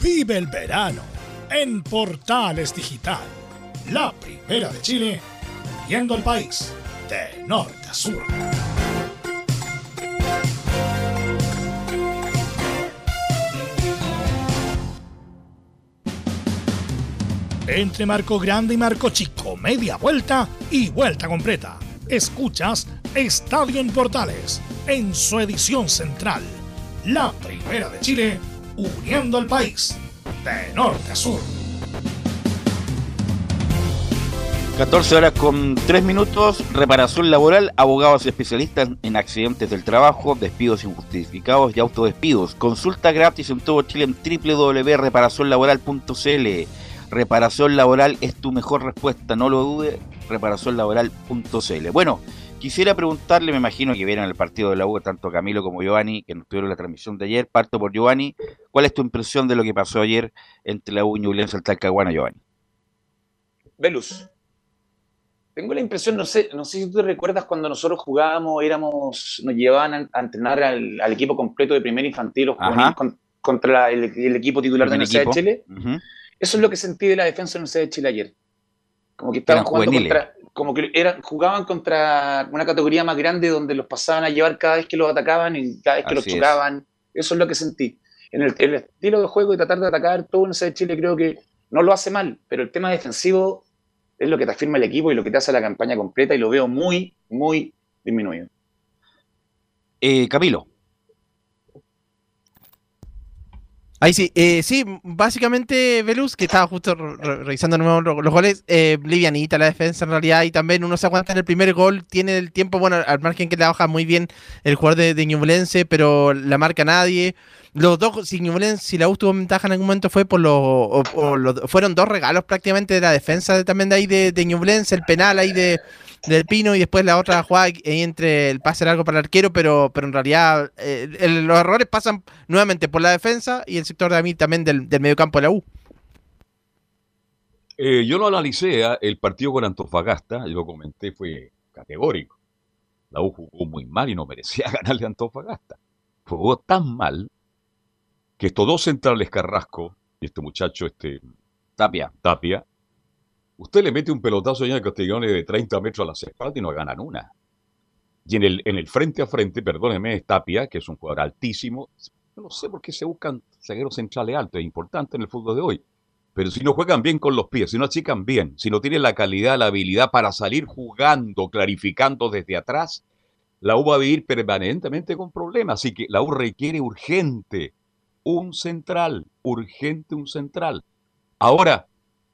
Vive el verano en Portales Digital. La Primera de Chile, viendo el país de norte a sur. Entre Marco Grande y Marco Chico, media vuelta y vuelta completa. Escuchas Estadio en Portales, en su edición central. La Primera de Chile, uniendo al país de norte a sur. 14 horas con 3 minutos, reparación laboral, abogados especialistas en accidentes del trabajo, despidos injustificados y autodespidos. Consulta gratis en todo Chile en www.reparacionlaboral.cl. Reparación laboral es tu mejor respuesta, no lo dude, reparacionlaboral.cl. Bueno, quisiera preguntarle, me imagino que vieron el partido de la U, tanto Camilo como Giovanni, que nos tuvieron la transmisión de ayer, parto por Giovanni. ¿Cuál es tu impresión de lo que pasó ayer entre la U y Ñublense Talcahuano, Giovanni? Velus. Tengo la impresión, no sé, no sé si tú te recuerdas cuando nosotros jugábamos, éramos, nos llevaban a, a entrenar al, al equipo completo de primer infantil o con- contra el, el equipo titular de la Universidad de. Chile. Eso es lo que sentí de la defensa de la Universidad de Chile ayer. Como que estaban Eran jugando juveniles. contra, como que eran, jugaban contra una categoría más grande donde los pasaban a llevar cada vez que los atacaban y cada vez que los es. chocaban. Eso es lo que sentí. En el, el estilo de juego y tratar de atacar, todo en ese de Chile creo que no lo hace mal, pero el tema defensivo es lo que te afirma el equipo y lo que te hace la campaña completa y lo veo muy, muy disminuido. Eh, Camilo. Ahí sí, eh, sí, básicamente Velus, que estaba justo re- re- revisando nuevo lo- los goles, eh, livianita la defensa en realidad, y también uno se aguanta en el primer gol, tiene el tiempo, bueno, al margen que le baja muy bien el jugador de, de Ñublense, pero la marca nadie. Los dos, si Ñublense, si la U tuvo ventaja en algún momento fue por los, fueron dos regalos prácticamente de la defensa de- también de ahí de, de Ñublense, el penal ahí de del Pino y después la otra jugada entre el pase largo para el arquero, pero, pero en realidad eh, el- los errores pasan nuevamente por la defensa y el sector de a mí también del, del mediocampo de la U. Eh, yo lo analicé, ah, el partido con Antofagasta, y lo comenté, fue categórico. La U jugó muy mal y no merecía ganarle a Antofagasta. Jugó tan mal que estos dos centrales Carrasco y este muchacho, este Tapia, Tapia, usted le mete un pelotazo a Castellanos de 30 metros a las espaldas y no ganan una. Y en el, en el frente a frente, perdóneme, Tapia, que es un jugador altísimo. No sé por qué se buscan zagueros centrales altos, es importante en el fútbol de hoy. Pero si no juegan bien con los pies, si no achican bien, si no tienen la calidad, la habilidad para salir jugando, clarificando desde atrás, la U va a vivir permanentemente con problemas. Así que la U requiere urgente un central, urgente un central. Ahora,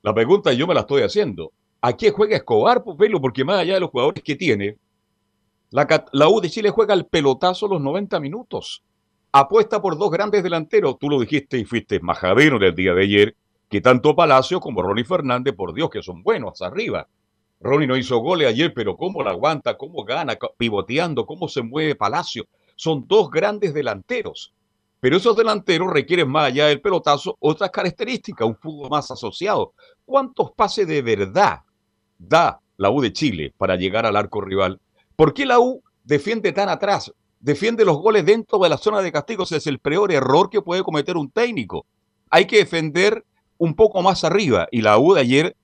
la pregunta yo me la estoy haciendo. ¿A qué juega Escobar, pues velo? Porque más allá de los jugadores que tiene, la, U de Chile juega el pelotazo los 90 minutos. Apuesta por dos grandes delanteros. Tú lo dijiste y fuiste majadero del día de ayer, que tanto Palacio como Ronnie Fernández, por Dios, que son buenos arriba. Ronnie no hizo goles ayer, pero cómo la aguanta, cómo gana, pivoteando, cómo se mueve Palacio. Son dos grandes delanteros. Pero esos delanteros requieren más allá del pelotazo otras características, un fútbol más asociado. ¿Cuántos pases de verdad da la U de Chile para llegar al arco rival? ¿Por qué la U defiende tan atrás? Defiende los goles dentro de la zona de castigo. Ese es el peor error que puede cometer un técnico. Hay que defender un poco más arriba. Y la U de ayer,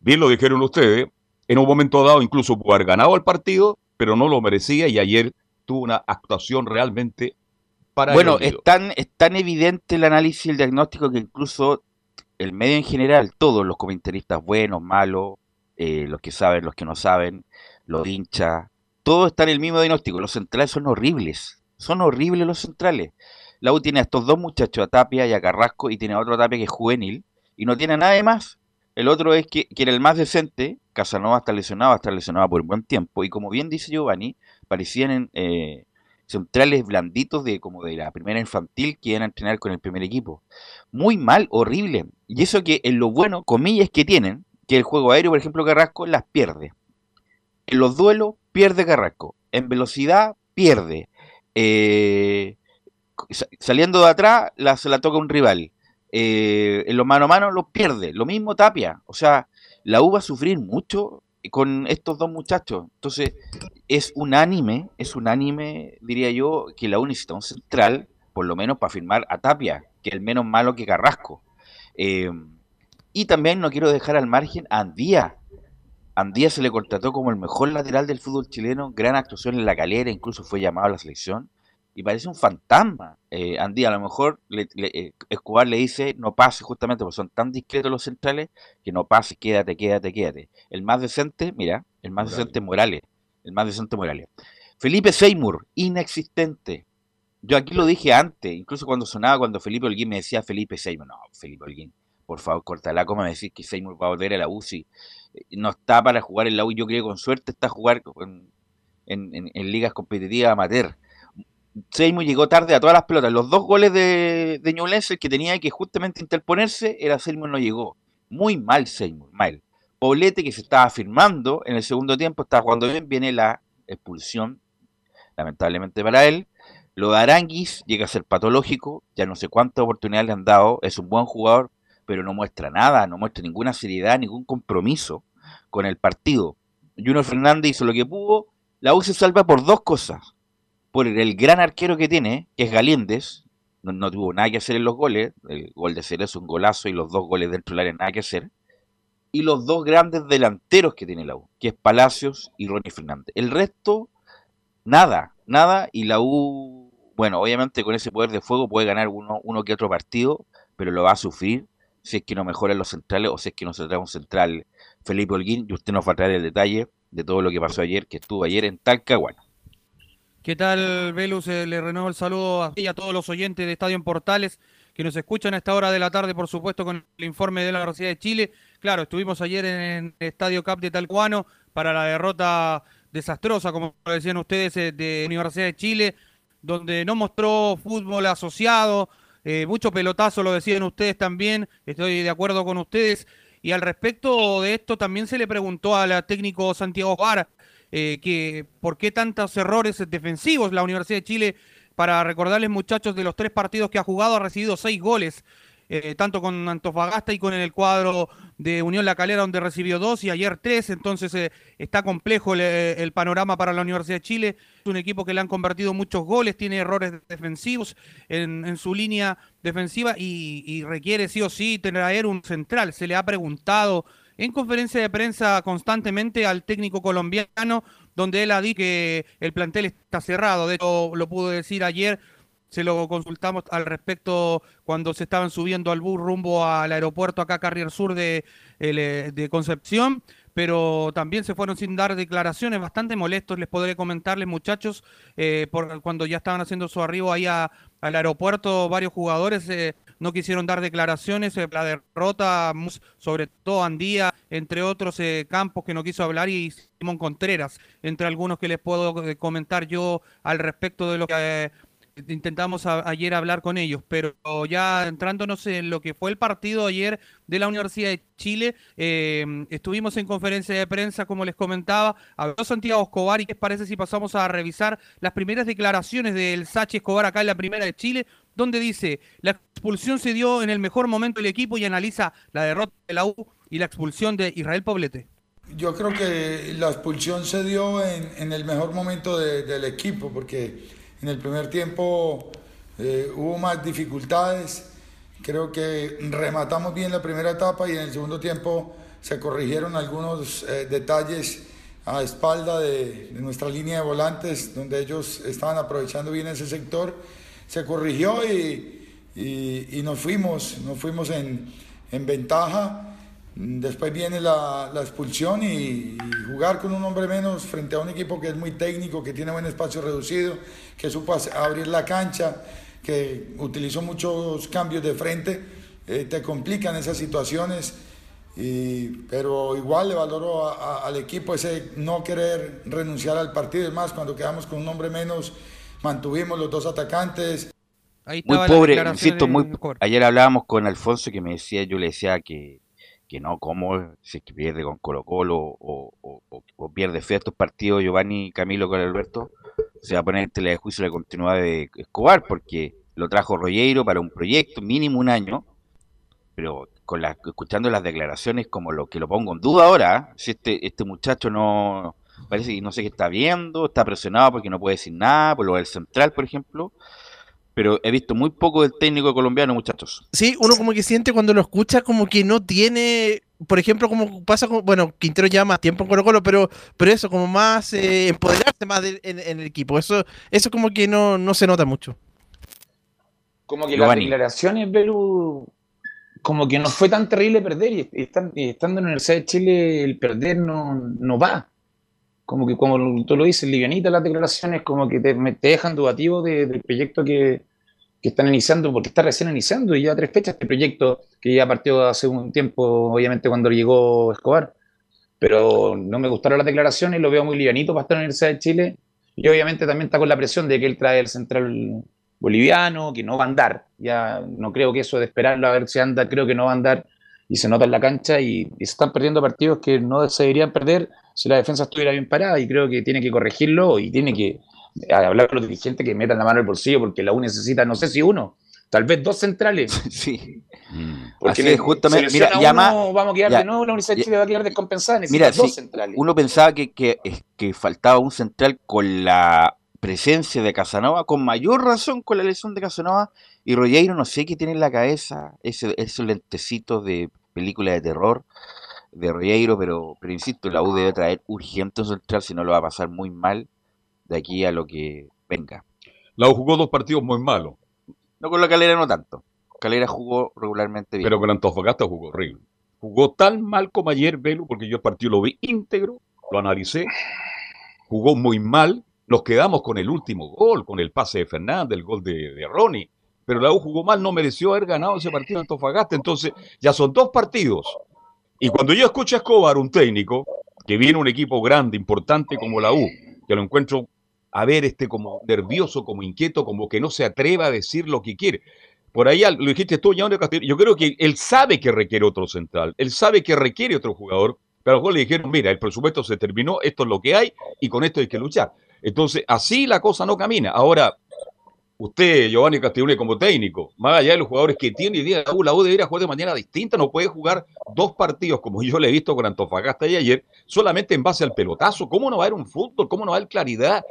bien lo dijeron ustedes, en un momento dado incluso pudo haber ganado el partido, pero no lo merecía y ayer tuvo una actuación realmente para Bueno, es tan, es tan evidente el análisis y el diagnóstico que incluso el medio en general, todos los comentaristas buenos, malos, eh, los que saben, los que no saben, los hinchas, todos están en el mismo diagnóstico. Los centrales son horribles, son horribles los centrales. La U tiene a estos dos muchachos, a Tapia y a Carrasco, y tiene a otro Tapia que es juvenil, y no tiene a nadie más. El otro es que, que era el más decente, Casanova está lesionado, está lesionado por un buen tiempo, y como bien dice Giovanni, parecían en, eh, centrales blanditos de como de la primera infantil que iban a entrenar con el primer equipo. Muy mal, horrible. Y eso que en lo bueno, comillas, que tienen, que el juego aéreo, por ejemplo, Carrasco las pierde. En los duelos pierde Carrasco. En velocidad pierde. Eh, sa- saliendo de atrás se la toca un rival. Eh, en los mano a mano lo pierde. Lo mismo Tapia. O sea, la U va a sufrir mucho con estos dos muchachos. Entonces, es unánime, es unánime, diría yo, que la U necesita un central, por lo menos para firmar a Tapia, que es el menos malo que Carrasco. Eh, y también no quiero dejar al margen a Andía. Andía se le contrató como el mejor lateral del fútbol chileno, gran actuación en la calera, incluso fue llamado a la selección. Y parece un fantasma. Eh, Andía, a lo mejor le- le- eh, Escobar le dice no pase, justamente porque son tan discretos los centrales que no pase, quédate, quédate, quédate. El más decente, mira, el más decente Morales. El más decente Morales. Felipe Seymour, inexistente. Yo aquí lo dije antes, incluso cuando sonaba, cuando Felipe Holguín me decía Felipe Seymour. No, Felipe Holguín, por favor, cortala. ¿Cómo me decís que Seymour va a volver a la UCI? No está para jugar en la U. Yo creo que con suerte está a jugar en- en- en ligas competitivas amateur. Seymour llegó tarde a todas las pelotas. Los dos goles de, de Ñublense, que tenía que justamente interponerse, era Seymour no llegó. Muy mal Seymour, mal. Poblete que se estaba firmando en el segundo tiempo, estaba jugando bien, viene la expulsión, lamentablemente para él. Lo de Aranguis llega a ser patológico, ya no sé cuántas oportunidades le han dado, es un buen jugador, pero no muestra nada, no muestra ninguna seriedad, ningún compromiso con el partido. Junior Fernández hizo lo que pudo, la U se salva por dos cosas. Por el gran arquero que tiene, que es Galíndez, no, no tuvo nada que hacer en los goles, el gol de Cerezo un golazo y los dos goles dentro del área nada que hacer. y los dos grandes delanteros que tiene la U, que es Palacios y Ronnie Fernández. El resto, nada, nada, y la U, bueno, obviamente con ese poder de fuego puede ganar uno, uno que otro partido, pero lo va a sufrir si es que no mejoran los centrales o si es que no se trae un central Felipe Holguín, y usted nos va a traer el detalle de todo lo que pasó ayer, que estuvo ayer en Talcahuano. ¿Qué tal, Velus? Eh, le renuevo el saludo a, todos los oyentes de Estadio en Portales que nos escuchan a esta hora de la tarde, por supuesto, con el informe de la Universidad de Chile. Claro, estuvimos ayer en el Estadio Cap de Talcahuano para la derrota desastrosa, como decían ustedes, eh, de Universidad de Chile, donde no mostró fútbol asociado, eh, mucho pelotazo, lo decían ustedes también, estoy de acuerdo con ustedes. Y al respecto de esto también se le preguntó al técnico Santiago Bar eh, que por qué tantos errores defensivos la Universidad de Chile. Para recordarles, muchachos, de los tres partidos que ha jugado, ha recibido seis goles. Eh, tanto con Antofagasta y con el cuadro de Unión La Calera, donde recibió dos y ayer tres. Entonces eh, está complejo el, panorama para la Universidad de Chile. Es un equipo que le han convertido muchos goles, tiene errores defensivos en, su línea defensiva y, requiere sí o sí tener un central. Se le ha preguntado en conferencia de prensa constantemente al técnico colombiano, donde él ha dicho que el plantel está cerrado. De hecho, lo pudo decir ayer, se lo consultamos al respecto cuando se estaban subiendo al bus rumbo al aeropuerto acá Carrier Sur de, eh, de Concepción pero también se fueron sin dar declaraciones, bastante molestos, les podré comentarles muchachos, eh, por, cuando ya estaban haciendo su arribo ahí al aeropuerto, varios jugadores eh, no quisieron dar declaraciones, eh, la derrota, sobre todo Andía, entre otros eh, campos que no quiso hablar, y Simón Contreras, entre algunos que les puedo eh, comentar yo al respecto de lo que intentamos ayer hablar con ellos, pero ya entrándonos en lo que fue el partido ayer de la Universidad de Chile, estuvimos en conferencia de prensa, como les comentaba, habló Santiago Escobar y qué parece si pasamos a revisar las primeras declaraciones del Sachi Escobar acá en la primera de Chile, donde dice, la expulsión se dio en el mejor momento del equipo y analiza la derrota de la U y la expulsión de Israel Poblete. Yo creo que la expulsión se dio en, el mejor momento del equipo, porque en el primer tiempo eh, hubo más dificultades. Creo que rematamos bien la primera etapa y en el segundo tiempo se corrigieron algunos eh, detalles a espalda de, de, nuestra línea de volantes, donde ellos estaban aprovechando bien ese sector se corrigió y, y, nos fuimos, nos fuimos en, en ventaja. Después viene la, la expulsión y, jugar con un hombre menos frente a un equipo que es muy técnico, que tiene buen espacio reducido, que supo abrir la cancha, que utilizó muchos cambios de frente, eh, te complican esas situaciones. Y, pero igual le valoro al equipo ese no querer renunciar al partido. Es más, cuando quedamos con un hombre menos, mantuvimos los dos atacantes. muy pobre, insisto, muy ayer hablábamos con Alfonso que me decía, yo le decía que, que no, como si que pierde con Colo Colo o, o, pierde fe estos partidos Giovanni, Camilo con Alberto, se va a poner en tele de juicio la continuidad de Escobar porque lo trajo Rollero para un proyecto mínimo un año, pero con la, escuchando las declaraciones como lo que lo pongo en duda ahora, si este, este muchacho no, parece que no sé qué está viendo, está presionado porque no puede decir nada, por lo del central, por ejemplo. Pero he visto muy poco del técnico colombiano, muchachos. Sí, uno como que siente cuando lo escucha como que no tiene, por ejemplo, como pasa con, bueno, Quintero lleva más tiempo en Colo Colo, pero, pero eso, como más eh, empoderarse más en, el equipo. Eso, eso como que no, no se nota mucho. Como que las declaraciones, Belú, como que no fue tan terrible perder y, estando en la Universidad de Chile el perder no, no va como que como tú lo dices, livianita las declaraciones, como que te, dejan dubativo del proyecto que, están iniciando, porque está recién iniciando y ya tres fechas este proyecto que ya partió hace un tiempo, obviamente cuando llegó Escobar. Pero no me gustaron las declaraciones, lo veo muy livianito para estar en la Universidad de Chile. Y obviamente también está con la presión de que él trae el central boliviano, que no va a andar. Ya no creo que eso de esperarlo a ver si anda, creo que no va a andar y se nota en la cancha y, y se están perdiendo partidos que no se deberían perder si la defensa estuviera bien parada y creo que tiene que corregirlo y tiene que hablar con los dirigentes que metan la mano en el bolsillo porque la U necesita, no sé si uno, tal vez dos centrales. Sí. Porque Así justamente, mira, llama, vamos a quedar de nuevo, la Universidad de Chile va a quedar descompensada, necesita mira, dos centrales. Uno pensaba que, que, que faltaba un central con la presencia de Casanova, con mayor razón con la lesión de Casanova, y Rollero no sé qué tiene en la cabeza, ese, esos lentecitos de película de terror, de Rieiro, pero, pero insisto, la U debe traer urgente un central, si no lo va a pasar muy mal de aquí a lo que venga. La U jugó dos partidos muy malos. No con la Calera no tanto. Calera jugó regularmente bien. Pero con Antofagasta jugó horrible. Jugó tan mal como ayer Velo, porque yo el partido lo vi íntegro, lo analicé. Jugó muy mal. Nos quedamos con el último gol, con el pase de Fernández, el gol de, de Ronnie. Pero la U jugó mal, no mereció haber ganado ese partido Antofagasta. Entonces, ya son dos partidos. Y cuando yo escucho a Escobar, un técnico, que viene un equipo grande, importante como la U, que lo encuentro a ver este como nervioso, como inquieto, como que no se atreva a decir lo que quiere. Por ahí lo dijiste tú, John Castillo. Yo creo que él sabe que requiere otro central, él sabe que requiere otro jugador, pero luego le dijeron, mira, el presupuesto se terminó, esto es lo que hay y con esto hay que luchar. Entonces, así la cosa no camina. Ahora, usted, Giovanni Castiglione, como técnico, más allá de los jugadores que tiene y día, la U, la U debería jugar de manera distinta, no puede jugar dos partidos como yo le he visto con Antofagasta y ayer, solamente en base al pelotazo. ¿Cómo no va a haber un fútbol? ¿Cómo no va a haber claridad?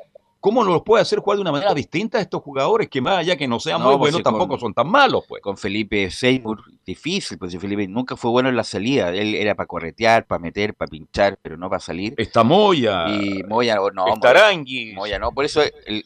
¿Cómo no los puede hacer jugar de una manera distinta a estos jugadores que más allá que no sean No, muy pues buenos, con- tampoco son tan malos? Pues. Con Felipe Seymour, difícil, pues si Felipe nunca fue bueno en la salida. Él era para corretear, para meter, para pinchar, pero no para salir. Está Moya. Y Moya, no. Aranguis. Moya no. Por eso el-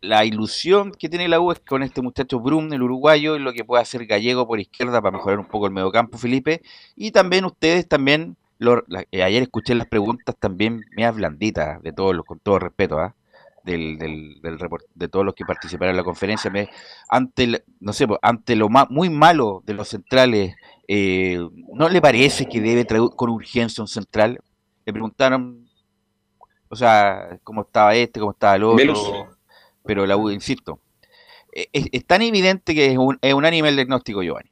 la ilusión que tiene la U es con este muchacho Brum, el uruguayo, y lo que puede hacer Gallego por izquierda para mejorar un poco el mediocampo, Felipe. Y también ustedes también, lo- eh, ayer escuché las preguntas también medias blanditas, de todos los, con todo respeto, ¿ah? Del, del, del report- de todos los que participaron en la conferencia, me- ante, el- no sé, pues, ante lo ma- muy malo de los centrales, eh, ¿no le parece que debe traer con urgencia un central? Le preguntaron, o sea, cómo estaba este, cómo estaba el otro. Pero la U, insisto, e- es, es tan evidente que es, un, es unánime el diagnóstico, Giovanni.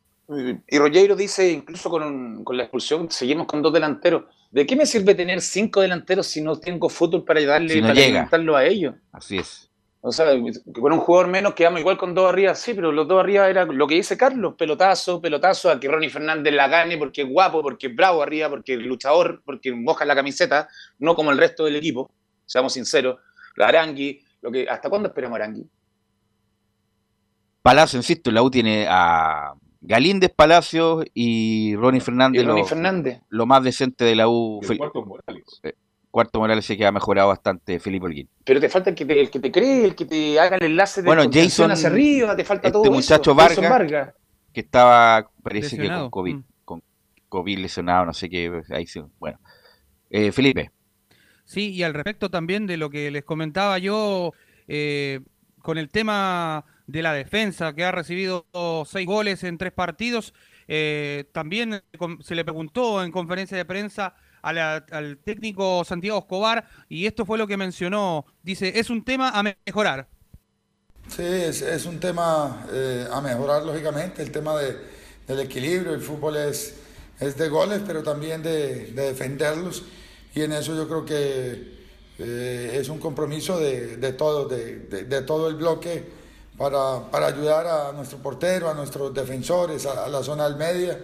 Y Rogeiro dice, incluso con, con la expulsión, seguimos con dos delanteros. ¿De qué me sirve tener cinco delanteros si no tengo fútbol para darle, Si no para alimentarlo a ellos? Así es. O sea, con un jugador menos quedamos igual con dos arriba, sí, pero los dos arriba era lo que dice Carlos, pelotazo, pelotazo, a que Ronnie Fernández la gane porque es guapo, porque es bravo arriba, porque es luchador, porque moja la camiseta, no como el resto del equipo, seamos sinceros. La Arangui, lo que, ¿hasta cuándo esperamos a Arangui? Palacio, insisto, la U tiene a Galíndez Palacios y Ronnie Fernández, Y Ronnie lo, Fernández. lo más decente de la U. El Cuarto Morales. eh, Cuarto Morales sí que ha mejorado bastante Felipe Holguín. Pero te falta el que te, el que te cree, el que te haga el enlace de Bueno, Jason- hacia arriba, te falta este todo muchacho eso. Vargas, Jason Vargas. que estaba, parece Lesionado, que con COVID, mm. con COVID lesionado, no sé qué, ahí sí, bueno. Eh, Felipe, Sí, y al respecto también de lo que les comentaba yo eh, con el tema de la defensa, que ha recibido seis goles en tres partidos, eh, también se le preguntó en conferencia de prensa al técnico Santiago Escobar, y esto fue lo que mencionó. Dice, es un tema a mejorar. Sí, es, un tema eh, a mejorar, lógicamente, el tema de- del equilibrio. El fútbol es, es de goles, pero también de defenderlos. Y en eso yo creo que eh, es un compromiso de, de todos, de, de- todo el bloque, para, para ayudar a nuestro portero, a nuestros defensores, a, a la zona del media.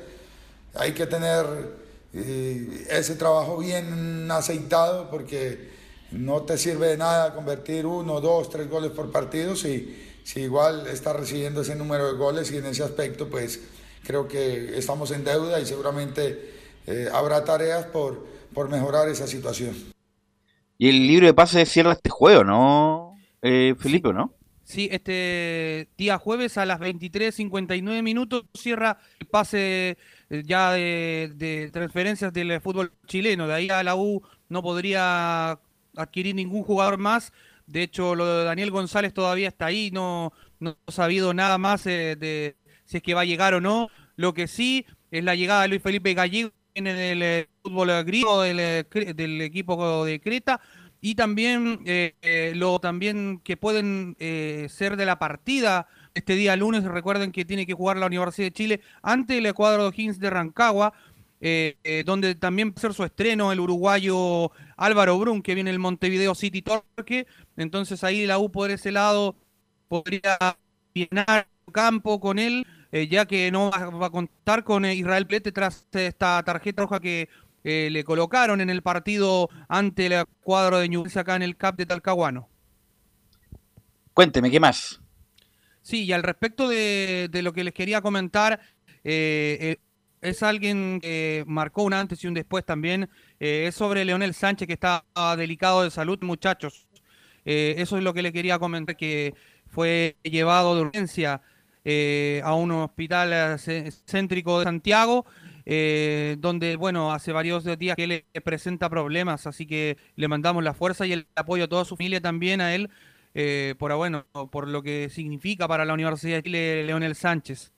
Hay que tener eh, ese trabajo bien aceitado porque no te sirve de nada convertir uno, dos, tres goles por partido si, si igual estás recibiendo ese número de goles y en ese aspecto pues creo que estamos en deuda y seguramente eh, habrá tareas por, por mejorar esa situación. y el libro de pases cierra este juego, ¿no? Eh, Felipe, ¿no? Sí, este día jueves a las 23.59 minutos cierra el pase eh, ya de, de transferencias del fútbol chileno. De ahí a la U no podría adquirir ningún jugador más. De hecho, lo de Daniel González todavía está ahí. No, no ha sabido nada más eh, de si es que va a llegar o no. Lo que sí es la llegada de Luis Felipe Gallego en el eh, fútbol griego del, eh, del equipo de Creta y también eh, eh, lo también que pueden eh, ser de la partida este día lunes. Recuerden que tiene que jugar la Universidad de Chile ante el Ecuador O'Higgins de Rancagua, donde también va a ser su estreno el uruguayo Álvaro Brun, que viene el Montevideo City Torque. Entonces ahí la U por ese lado podría llenar campo con él, eh, ya que no va, va a contar con eh, Israel Plete tras esta tarjeta roja que eh, le colocaron en el partido ante el cuadro de Ñublense acá en el CAP de Talcahuano. Cuénteme, ¿qué más? Sí, y al respecto de, de lo que les quería comentar, eh, es alguien que marcó un antes y un después también. Eh, es sobre Leonel Sánchez, que está delicado de salud, muchachos. Eh, eso es lo que le quería comentar, que fue llevado de urgencia eh, a un hospital céntrico de Santiago, donde, bueno, hace varios días que le presenta problemas, así que le mandamos la fuerza y el apoyo a toda su familia también a él, por, bueno, por lo que significa para la Universidad de Chile Leonel Sánchez.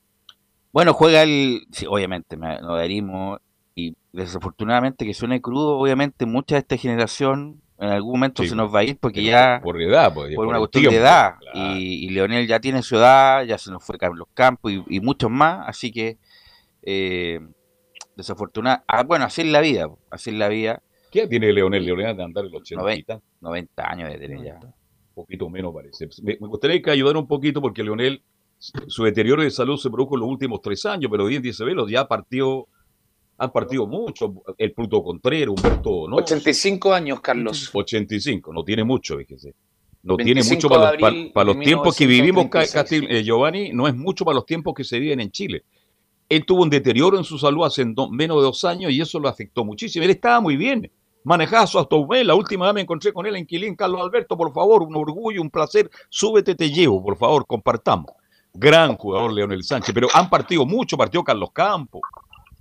Bueno, juega el. Sí, obviamente, nos adherimos. Y desafortunadamente, que suene crudo, obviamente, mucha de esta generación en algún momento se nos va a ir porque ya. Por edad, pues, por, una cuestión de edad. Y, Leonel ya tiene su edad, ya se nos fue Carlos Campos y, muchos más. Así que. Eh, desafortunadamente. Ah, bueno, así es la vida. Así es la vida. ¿Qué tiene Leonel? Leonel de andar en los 80 90, años de tener ya. Un poquito menos parece. Me, me gustaría que ayudara un poquito porque Leonel su deterioro de salud se produjo en los últimos tres años, pero bien dice Velo, ya partió, han partido mucho. El Pluto Contreras, Humberto, ¿no? 85 años, Carlos. 85, no tiene mucho, fíjese. No tiene mucho para, los, tiempos que vivimos, eh, Giovanni, no es mucho para los tiempos que se viven en Chile. Él tuvo un deterioro en su salud hace menos de dos años y eso lo afectó muchísimo. Él estaba muy bien, manejaba su automóvil. La última vez me encontré con él en Quilín, Carlos Alberto, por favor, un orgullo, un placer. Súbete, te llevo, por favor, compartamos gran jugador Leonel Sánchez, pero han partido mucho, partió Carlos Campos,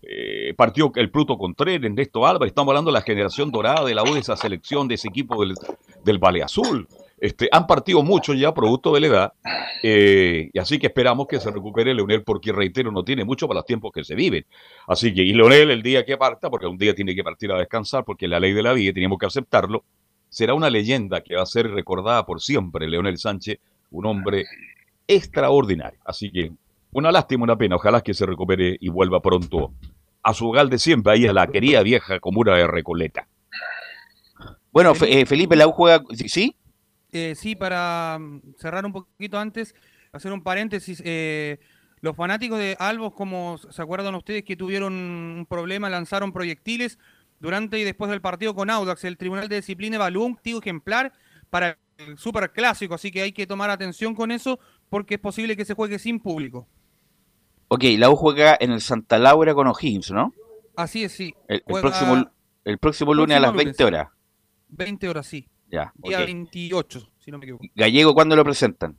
eh, partió el Pluto Contreras, Ernesto Álvarez, estamos hablando de la generación dorada de la U, de esa selección, de ese equipo del, del Valle Azul. Este, han partido mucho ya producto de la edad, eh, y así que esperamos que se recupere Leonel, porque reitero, no tiene mucho para los tiempos que se viven. Así que, y Leonel el día que parta, porque un día tiene que partir a descansar, porque la ley de la vida, teníamos que aceptarlo, será una leyenda que va a ser recordada por siempre, Leonel Sánchez, un hombre extraordinario. Así que una lástima, una pena. Ojalá que se recupere y vuelva pronto a su hogar de siempre, ahí a la querida vieja comuna de Recoleta. Bueno, eh, Felipe Lau juega, ¿sí? Eh, sí, para mm, cerrar un poquito antes, hacer un paréntesis. Eh, los fanáticos de Albos, como se acuerdan ustedes que tuvieron un problema, lanzaron proyectiles durante y después del partido con Audax. El Tribunal de Disciplina evaluó un tiro ejemplar para el super clásico, así que hay que tomar atención con eso porque es posible que se juegue sin público. Ok, la U juega en el Santa Laura con O'Higgins, ¿no? Así es, sí. El, próximo, el próximo lunes a las 20 horas. 20 horas, sí. Ya. Día 28, si no me equivoco. Gallego, ¿cuándo lo presentan?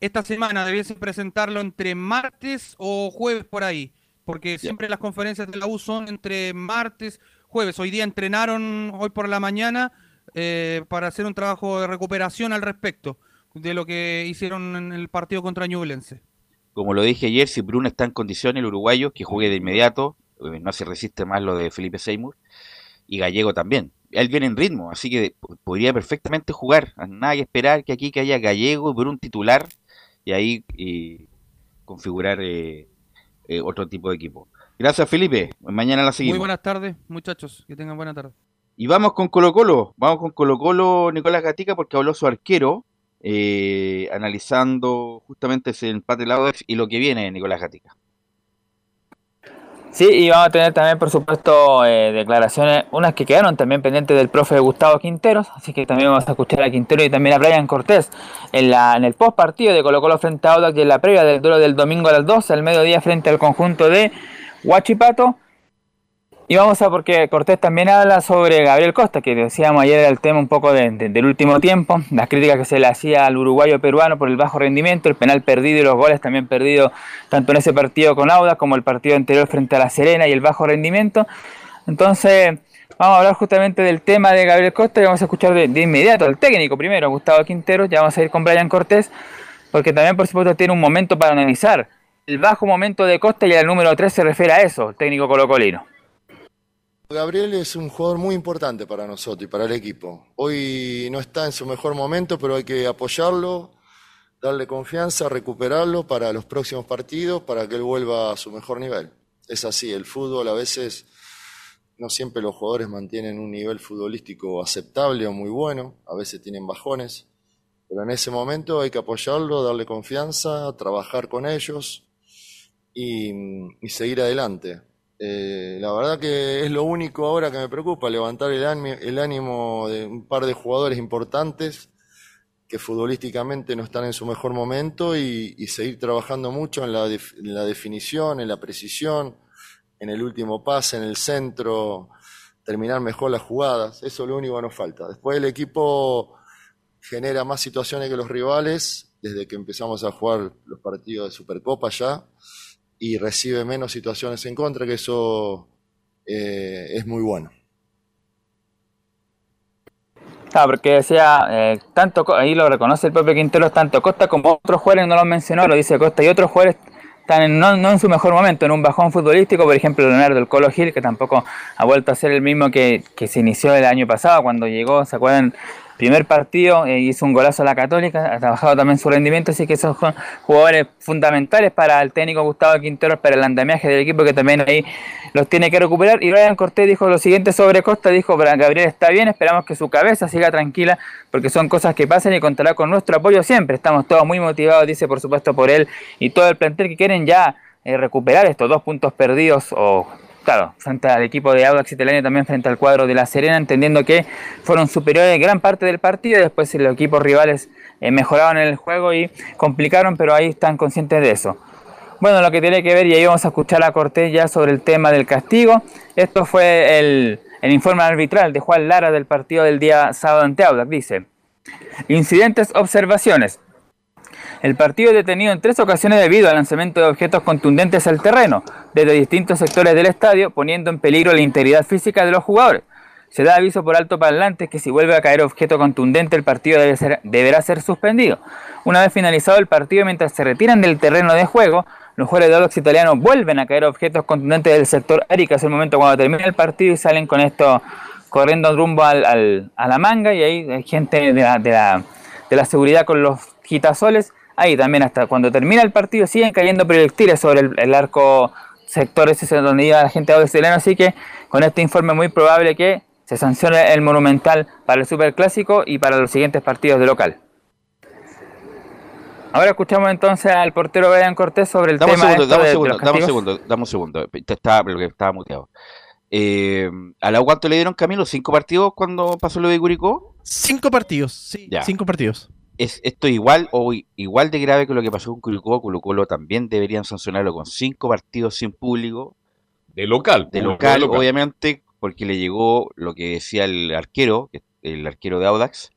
Esta semana debiesen presentarlo entre martes o jueves por ahí. Porque siempre las conferencias de la U son entre martes, jueves. Hoy día entrenaron, hoy por la mañana, eh, para hacer un trabajo de recuperación al respecto de lo que hicieron en el partido contra Ñublense. Como lo dije ayer, si Bruno está en condiciones, el uruguayo, que juegue de inmediato, eh, no se resiste más lo de Felipe Seymour, y Gallego también. Él viene en ritmo, así que podría perfectamente jugar. Nada que esperar que aquí que haya Gallego y Bruno titular, y ahí configurar eh, eh, otro tipo de equipo. Gracias, Felipe. Mañana la seguimos. Muy buenas tardes, muchachos. Que tengan buena tarde. Y vamos con Colo Colo. Vamos con Colo Colo, Nicolás Gatica, porque habló su arquero, eh, analizando justamente ese empate de la y lo que viene, Nicolás Gatica. Sí, y vamos a tener también, por supuesto, eh, declaraciones, unas que quedaron también pendientes del profe Gustavo Quinteros, así que también vamos a escuchar a Quintero y también a Brian Cortés en, la, en el post partido de Colo Colo frente a Audax y en la previa del duelo del domingo a las 12, al mediodía frente al conjunto de Huachipato. Y vamos a, porque Cortés también habla sobre Gabriel Costa, que decíamos ayer el tema un poco del último tiempo, las críticas que se le hacía al uruguayo peruano por el bajo rendimiento, el penal perdido y los goles también perdidos tanto en ese partido con Auda como el partido anterior frente a La Serena y el bajo rendimiento. Entonces, vamos a hablar justamente del tema de Gabriel Costa y vamos a escuchar de, inmediato al técnico primero, Gustavo Quintero, ya vamos a ir con Brian Cortés, porque también por supuesto tiene un momento para analizar el bajo momento de Costa y el número 3 se refiere a eso, el técnico colocolino. Gabriel es un jugador muy importante para nosotros y para el equipo. Hoy no está en su mejor momento, pero hay que apoyarlo, darle confianza, recuperarlo para los próximos partidos, para que él vuelva a su mejor nivel. Es así, el fútbol a veces no siempre los jugadores mantienen un nivel futbolístico aceptable o muy bueno, a veces tienen bajones, pero en ese momento hay que apoyarlo, darle confianza, trabajar con ellos y, y seguir adelante. Eh, la verdad que es lo único ahora que me preocupa, levantar el, ánimo, de un par de jugadores importantes que futbolísticamente no están en su mejor momento y, seguir trabajando mucho en la, definición, en la precisión, en el último pase, en el centro, terminar mejor las jugadas. Eso es lo único que nos falta. Después el equipo genera más situaciones que los rivales desde que empezamos a jugar los partidos de Supercopa ya y recibe menos situaciones en contra, que eso eh, es muy bueno. Claro, porque decía, eh, tanto, ahí lo reconoce el propio Quintero, tanto Costa como otros jugadores, no lo mencionó, lo dice Costa, y otros jugadores están en- no, no en su mejor momento, en un bajón futbolístico, por ejemplo Leonardo el Colo Gil, que tampoco ha vuelto a ser el mismo que, que se inició el año pasado, cuando llegó, ¿se acuerdan? Primer partido, eh, hizo un golazo a la Católica, ha trabajado también su rendimiento, así que son jugadores fundamentales para el técnico Gustavo Quintero, para el andamiaje del equipo, que también ahí los tiene que recuperar. Y Ryan Cortés dijo lo siguiente sobre Costa, dijo, "Bra- Gabriel está bien, esperamos que su cabeza siga tranquila, porque son cosas que pasan y contará con nuestro apoyo siempre. Estamos todos muy motivados, dice por supuesto por él y todo el plantel que quieren ya eh, recuperar estos dos puntos perdidos o... Claro, frente al equipo de Audax Italiano y también frente al cuadro de La Serena, entendiendo que fueron superiores gran parte del partido, después los equipos rivales eh, mejoraron el juego y complicaron, pero ahí están conscientes de eso. Bueno, lo que tiene que ver, y ahí vamos a escuchar a Cortés ya sobre el tema del castigo. Esto fue el, el informe arbitral de Juan Lara del partido del día sábado ante Audax. Dice, incidentes, observaciones. El partido es detenido en tres ocasiones debido al lanzamiento de objetos contundentes al terreno, desde distintos sectores del estadio, poniendo en peligro la integridad física de los jugadores. Se da aviso por alto parlante que si vuelve a caer objeto contundente el partido deberá ser suspendido. Una vez finalizado el partido, mientras se retiran del terreno de juego, los jugadores de Audax Italiano vuelven a caer objetos contundentes del sector Arica. Es el momento cuando termina el partido y salen con esto corriendo rumbo al, a la manga y ahí hay gente de la, de la, de la seguridad con los quitasoles. Ahí también hasta cuando termina el partido siguen cayendo proyectiles sobre el, el arco sector ese es donde iba la gente de Italiano. Así que con este informe es muy probable que se sancione el Monumental para el Superclásico y para los siguientes partidos de local. Ahora escuchamos entonces al portero Brian Cortés sobre el Dame tema segundo, dame un de- de segundo, los dame segundo, dame un segundo. Te Estaba, estaba muteado. Eh, ¿A la cuánto le dieron Camilo? ¿Cinco partidos cuando pasó lo de Curicó? Cinco partidos, sí, Ya. cinco partidos. ¿Es esto igual o igual de grave que lo que pasó con Curicó? Colo Colo también deberían sancionarlo con cinco partidos sin público. De local. De público local, obviamente, porque le llegó lo que decía el arquero, que- el arquero de Audax,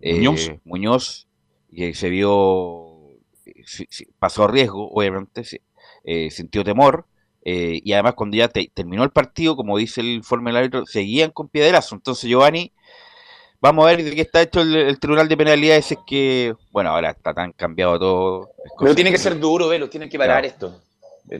eh, Muñoz. Muñoz, que se vio, pasó riesgo, obviamente, eh, sintió temor, eh, y además cuando ya te- terminó el partido, como dice el informe del árbitro, seguían con piederazo. Entonces, Giovanni, vamos a ver de qué está hecho el, el Tribunal de Penalidades, es que, bueno, ahora está tan cambiado todo. Pero tiene que ser duro, Velo, tiene que parar Claro. esto.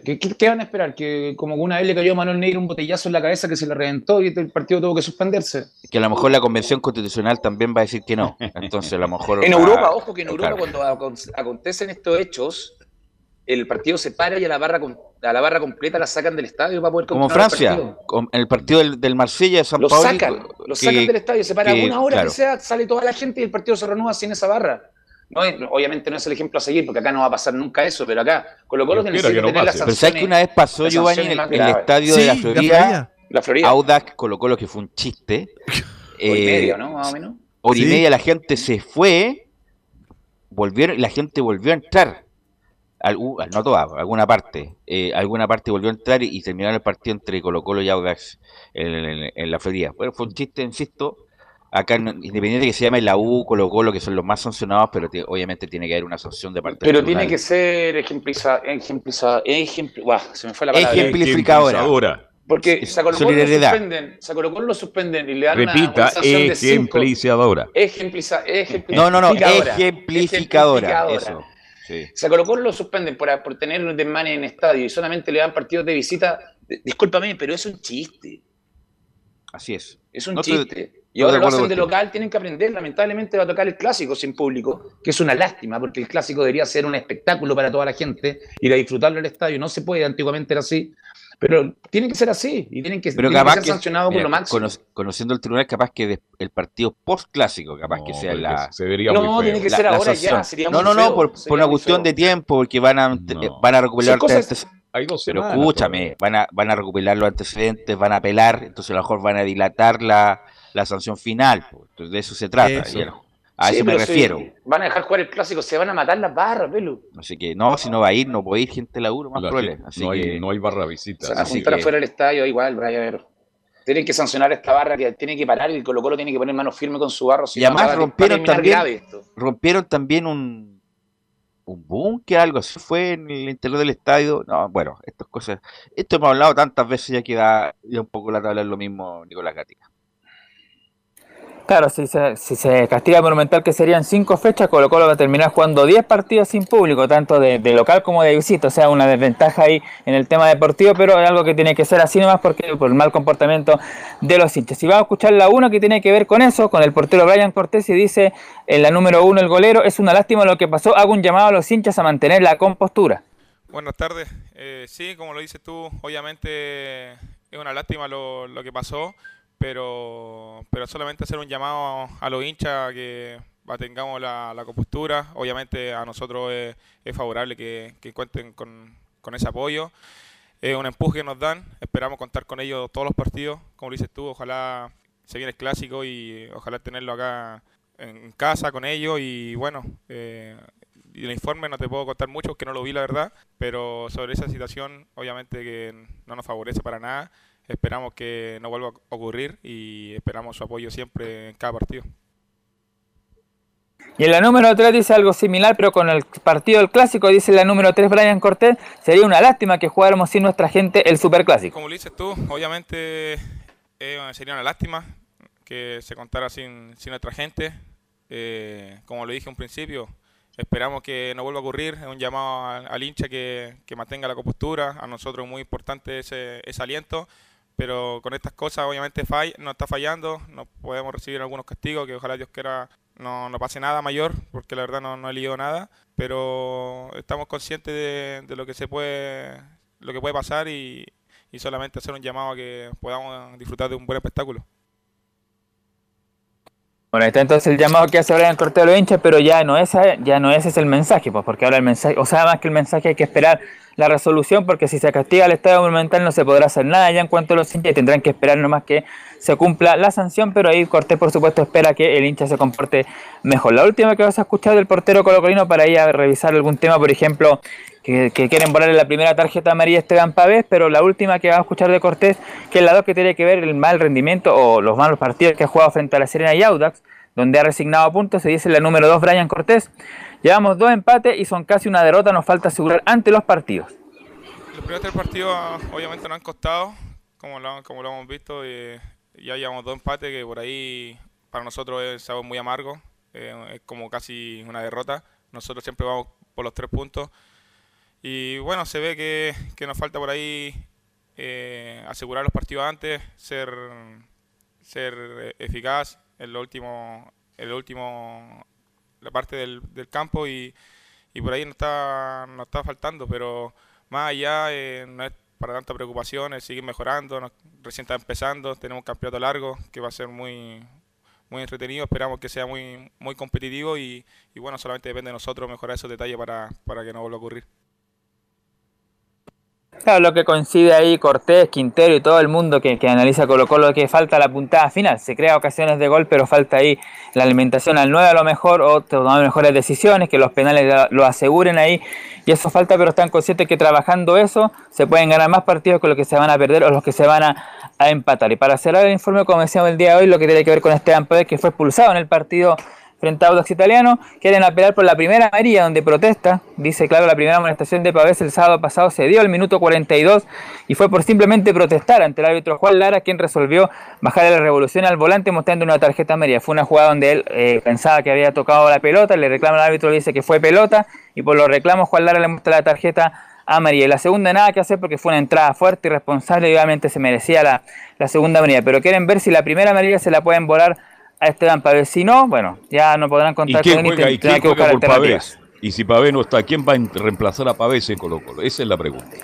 ¿Qué, qué, qué van a esperar? Que como una vez le cayó a Manuel Negro un botellazo en la cabeza que se le reventó y el partido tuvo que suspenderse. que a lo mejor la Convención Constitucional también va a decir que no. Entonces, a lo mejor. En Europa, ojo que en Europa claro. cuando acon- acontecen estos hechos, el partido se para y a la barra con- a la barra completa la sacan del estadio para poder Como continuar el Francia, partido. con- en el partido del, del Marsella de San Lo sacan, lo sacan del estadio, se para una hora que sea, sale toda la gente y el partido se renueva sin esa barra. No es- obviamente no es el ejemplo a seguir, porque acá no va a pasar nunca eso, pero acá Colo Colo quiera que no tener las. Pero sabes que una vez pasó, Giovanni, en el, estadio de la Sí, la Florida, Florida. La Florida, Audax Colo Colo, que fue un chiste. hora y media, ¿no? Más o menos. hora y Sí. media la gente se fue, volvieron, y la gente volvió a entrar. Algu- no toda, alguna parte. eh, alguna parte volvió a entrar y, y terminaron el partido entre Colo Colo y Audax en, en- en la Florida. Bueno, fue un chiste, insisto. Acá, independiente que se llame la U, Colo Colo, que son los más sancionados, pero te- obviamente tiene que haber una sanción de parte Pero tiene que ser ejempliza, ejempliza, ejempli- Buah, se me fue la palabra. Ejemplificadora. Ejemplificadora. Porque Colo Colo lo suspenden, a Colo Colo lo suspenden y le dan una- Repita, una, sanción de cinco. ejemplificadora. Ejempliza, ejemplificadora. No, no, no, Ejemplificadora. ejemplificadora. Eso. Sí. Si a Colo Colo lo suspenden por, por tener un desmane en estadio y solamente le dan partidos de visita, discúlpame, pero es un chiste. Así es. Es un No chiste. Y ahora lo hacen de local, tienen que aprender. Lamentablemente va a tocar el clásico sin público, que es una lástima, porque el clásico debería ser un espectáculo para toda la gente, ir a disfrutarlo en el estadio. No se puede, antiguamente era así. Pero tiene que ser así y tienen que, Pero capaz ser que, sancionado mira, por lo máximo. cono- conociendo el tribunal, capaz que des- el partido post clásico, capaz que sea la, se vería No, muy feo. tiene que la- ser la ahora ya, sanción. sería No, muy no, no, feo, por, una cuestión feo. de tiempo, porque van a, No. van a recuperar cosas- antes- Hay dos Pero escúchame, van a, van a recuperar los antecedentes, van a apelar, entonces a lo mejor van a dilatar la, la sanción final. pues, Entonces de eso se trata. Eso. A Sí, eso me si refiero. van a dejar jugar el clásico, se van a matar las barras, pelu. Así que no, si no va a ir, no puede ir gente de la U, lo más La probable. gente- Así no, hay, que no hay barra Se visita. van a juntar que- afuera del estadio, igual, vaya a ver. Tienen que sancionar esta barra que tiene que parar y el Colo Colo tiene que poner mano firme con su barro. si Y no, además rompieron también, rompieron también un, un búnker, algo así fue en el interior del estadio. No, bueno, estas cosas, esto hemos hablado tantas veces ya que da ya un poco la tabla es lo mismo Nicolás Gatica. Claro, si se, castiga Monumental, que serían cinco fechas, Colo Colo va a terminar jugando 10 partidos sin público, tanto de, local como de visita. O sea, una desventaja ahí en el tema deportivo, pero es algo que tiene que ser así nomás porque por el mal comportamiento de los hinchas. Y vamos a escuchar la uno que tiene que ver con eso, con el portero Brian Cortés, y dice en la número uno, el golero, es una lástima lo que pasó, hago un llamado a los hinchas a mantener la compostura. Buenas tardes. Eh, sí, como lo dices tú, obviamente es una lástima lo, lo que pasó, pero, pero solamente hacer un llamado a los hinchas que mantengamos la, la compostura. Obviamente a nosotros es, es favorable que, que cuenten con, con ese apoyo. Es un empuje que nos dan, esperamos contar con ellos todos los partidos, como dices tú, ojalá se viene el clásico y ojalá tenerlo acá en casa con ellos y bueno, eh, el informe no te puedo contar mucho porque no lo vi la verdad, pero sobre esa situación obviamente que no nos favorece para nada. Esperamos que no vuelva a ocurrir y esperamos su apoyo siempre en cada partido. Y en la número 3 dice algo similar, pero con el partido del clásico, dice la número 3 Brian Cortés, sería una lástima que jugáramos sin nuestra gente el superclásico. Como lo dices tú, obviamente eh, sería una lástima que se contara sin, sin nuestra gente. Eh, como lo dije en un principio, esperamos que no vuelva a ocurrir. Es un llamado al, al hincha que, que mantenga la compostura. A nosotros es muy importante ese, ese aliento. Pero con estas cosas obviamente no está fallando, no podemos recibir algunos castigos, que ojalá Dios quiera no, no pase nada mayor, porque la verdad no, no he leído nada, pero estamos conscientes de, de lo que se puede, lo que puede pasar y, y solamente hacer un llamado a que podamos disfrutar de un buen espectáculo. Bueno, está entonces el llamado que hace Brian Cortés a los hinchas, pero ya no, esa, ya no ese es el mensaje, pues porque ahora el mensaje, o sea, más que el mensaje hay que esperar la resolución, porque si se castiga al Estadio Monumental no se podrá hacer nada ya en cuanto a los hinchas y tendrán que esperar nomás que se cumpla la sanción, pero ahí Cortés por supuesto espera que el hincha se comporte mejor. La última que vas a escuchar del portero colocolino para ir a revisar algún tema, por ejemplo, que, que quieren volarle la primera tarjeta amarilla a Esteban Pavés, pero la última que vamos a escuchar de Cortés, que es la dos que tiene que ver el mal rendimiento o los malos partidos que ha jugado frente a la Serena y Audax, donde ha resignado puntos, se dice la número 2 Brian Cortés. Llevamos dos empates y son casi una derrota, nos falta asegurar ante los partidos. Los primeros tres partidos obviamente nos han costado, como lo, como lo hemos visto, eh, ya llevamos dos empates que por ahí para nosotros es algo muy amargo, eh, es como casi una derrota. Nosotros siempre vamos por los tres puntos. Y bueno, se ve que, que nos falta por ahí eh, asegurar los partidos antes, ser, ser eh, eficaz en lo último, en lo último la parte del, del campo y, y por ahí nos está, nos está faltando, pero más allá eh, no es para tanta preocupación, es seguir mejorando, recién está empezando, tenemos un campeonato largo que va a ser muy muy entretenido, esperamos que sea muy muy competitivo y, y bueno, solamente depende de nosotros mejorar esos detalles para, para que no vuelva a ocurrir. Claro, lo que coincide ahí Cortés, Quintero y todo el mundo que, que analiza Colo Colo que falta la puntada final. Se crea ocasiones de gol, pero falta ahí la alimentación al 9 a lo mejor o tomar mejores decisiones, que los penales lo aseguren ahí. Y eso falta, pero están conscientes que trabajando eso se pueden ganar más partidos que los que se van a perder o los que se van a, a empatar. Y para cerrar el informe, como decíamos el día de hoy, lo que tiene que ver con Esteban Pérez, que fue expulsado en el partido frente a Audax Italiano, quieren apelar por la primera amarilla donde protesta. Dice, claro, la primera amonestación de Pavés el sábado pasado se dio al minuto 42 y fue por simplemente protestar ante el árbitro Juan Lara, quien resolvió bajar la revolución al volante mostrando una tarjeta amarilla. Fue una jugada donde él eh, pensaba que había tocado la pelota, le reclama al árbitro, le dice que fue pelota y por los reclamos Juan Lara le muestra la tarjeta amarilla. Y la segunda nada que hacer porque fue una entrada fuerte y responsable y obviamente se merecía la, la segunda amarilla. Pero quieren ver si la primera amarilla se la pueden volar a Esteban Pavés. Si no, bueno, ya no podrán ¿Y contar quién con él juega, y tendrán quién que buscar juega por alternativas. Pavés? Y si Pavés no está, ¿quién va a reemplazar a Pavés en Colo Colo? Esa es la pregunta.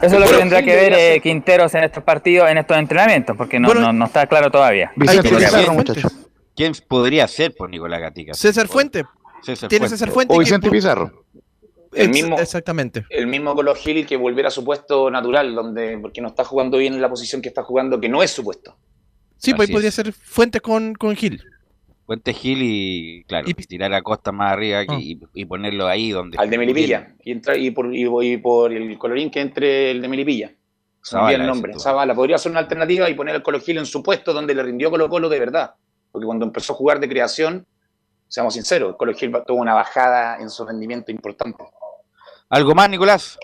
Eso es lo que tendrá que ver eh, Quinteros en estos partidos, en estos entrenamientos, porque no, no, no está claro todavía. Pizarro, ¿quién- muchachos. ¿Quién podría ser por Nicolás Gatica? César Fuente. César Tiene Fuente. César Fuente. O Vicente Pizarro. El mismo, Exactamente. el mismo Colo Gil que volviera a su puesto natural, donde porque no está jugando bien en la posición que está jugando, que no es su puesto. Sí, pues Así podría ser Fuente con, con Gil. Puente Gil y, claro, tirar a Costa más arriba aquí Ah. y, y ponerlo ahí donde... Al de Melipilla. Y, entra, y, por, y, y por el colorín que entre el de Melipilla. Zavala, el nombre. Zavala. Podría ser una alternativa y poner al Colo Gil en su puesto donde le rindió Colo Colo de verdad. Porque cuando empezó a jugar de creación, seamos sinceros, Colo Gil tuvo una bajada en su rendimiento importante. ¿Algo más, Nicolás?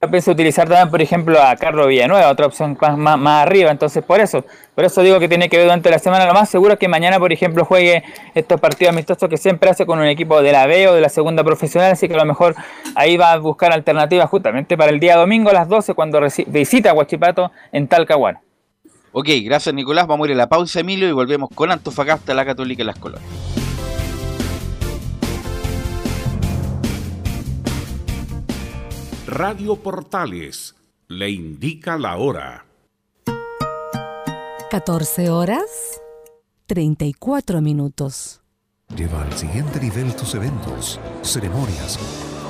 Yo pienso utilizar también, por ejemplo, a Carlos Villanueva, otra opción más, más, arriba. Entonces, por eso, por eso digo que tiene que ver durante la semana. Lo más seguro es que mañana, por ejemplo, juegue estos partidos amistosos que siempre hace con un equipo de la B o de la segunda profesional. Así que a lo mejor ahí va a buscar alternativas justamente para el día domingo a las 12 cuando visita Huachipato en Talcahuano. Ok, gracias Nicolás. Vamos a ir a la pausa, Emilio, y volvemos con Antofagasta, la Católica y las Colonias. Radio Portales le indica la hora. 14 horas 34 minutos. Lleva al siguiente nivel tus eventos, ceremonias,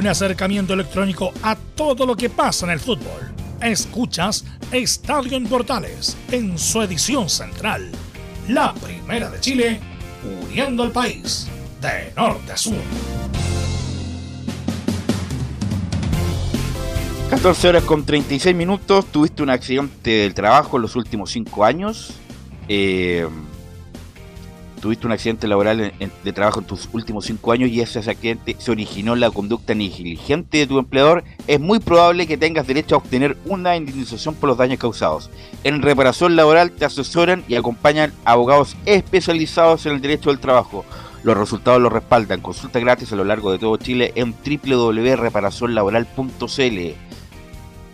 Un acercamiento electrónico a todo lo que pasa en el fútbol. Escuchas Estadio en Portales en su edición central, la primera de Chile, uniendo al país de norte a sur. 14 horas con 36 minutos. Tuviste un accidente del trabajo en los últimos 5 años. Eh, tuviste un accidente laboral de trabajo en tus últimos 5 años y ese accidente se originó en la conducta negligente de tu empleador. Es muy probable que tengas derecho a obtener una indemnización por los daños causados. En reparación laboral te asesoran y acompañan abogados especializados en el derecho del trabajo. Los resultados los respaldan. Consulta gratis a lo largo de todo Chile en www.reparacionlaboral.cl.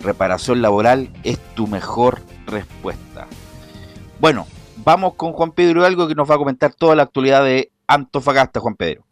Reparación laboral es tu mejor respuesta. Bueno, vamos con Juan Pedro Hidalgo que nos va a comentar toda la actualidad de Antofagasta, Juan Pedro.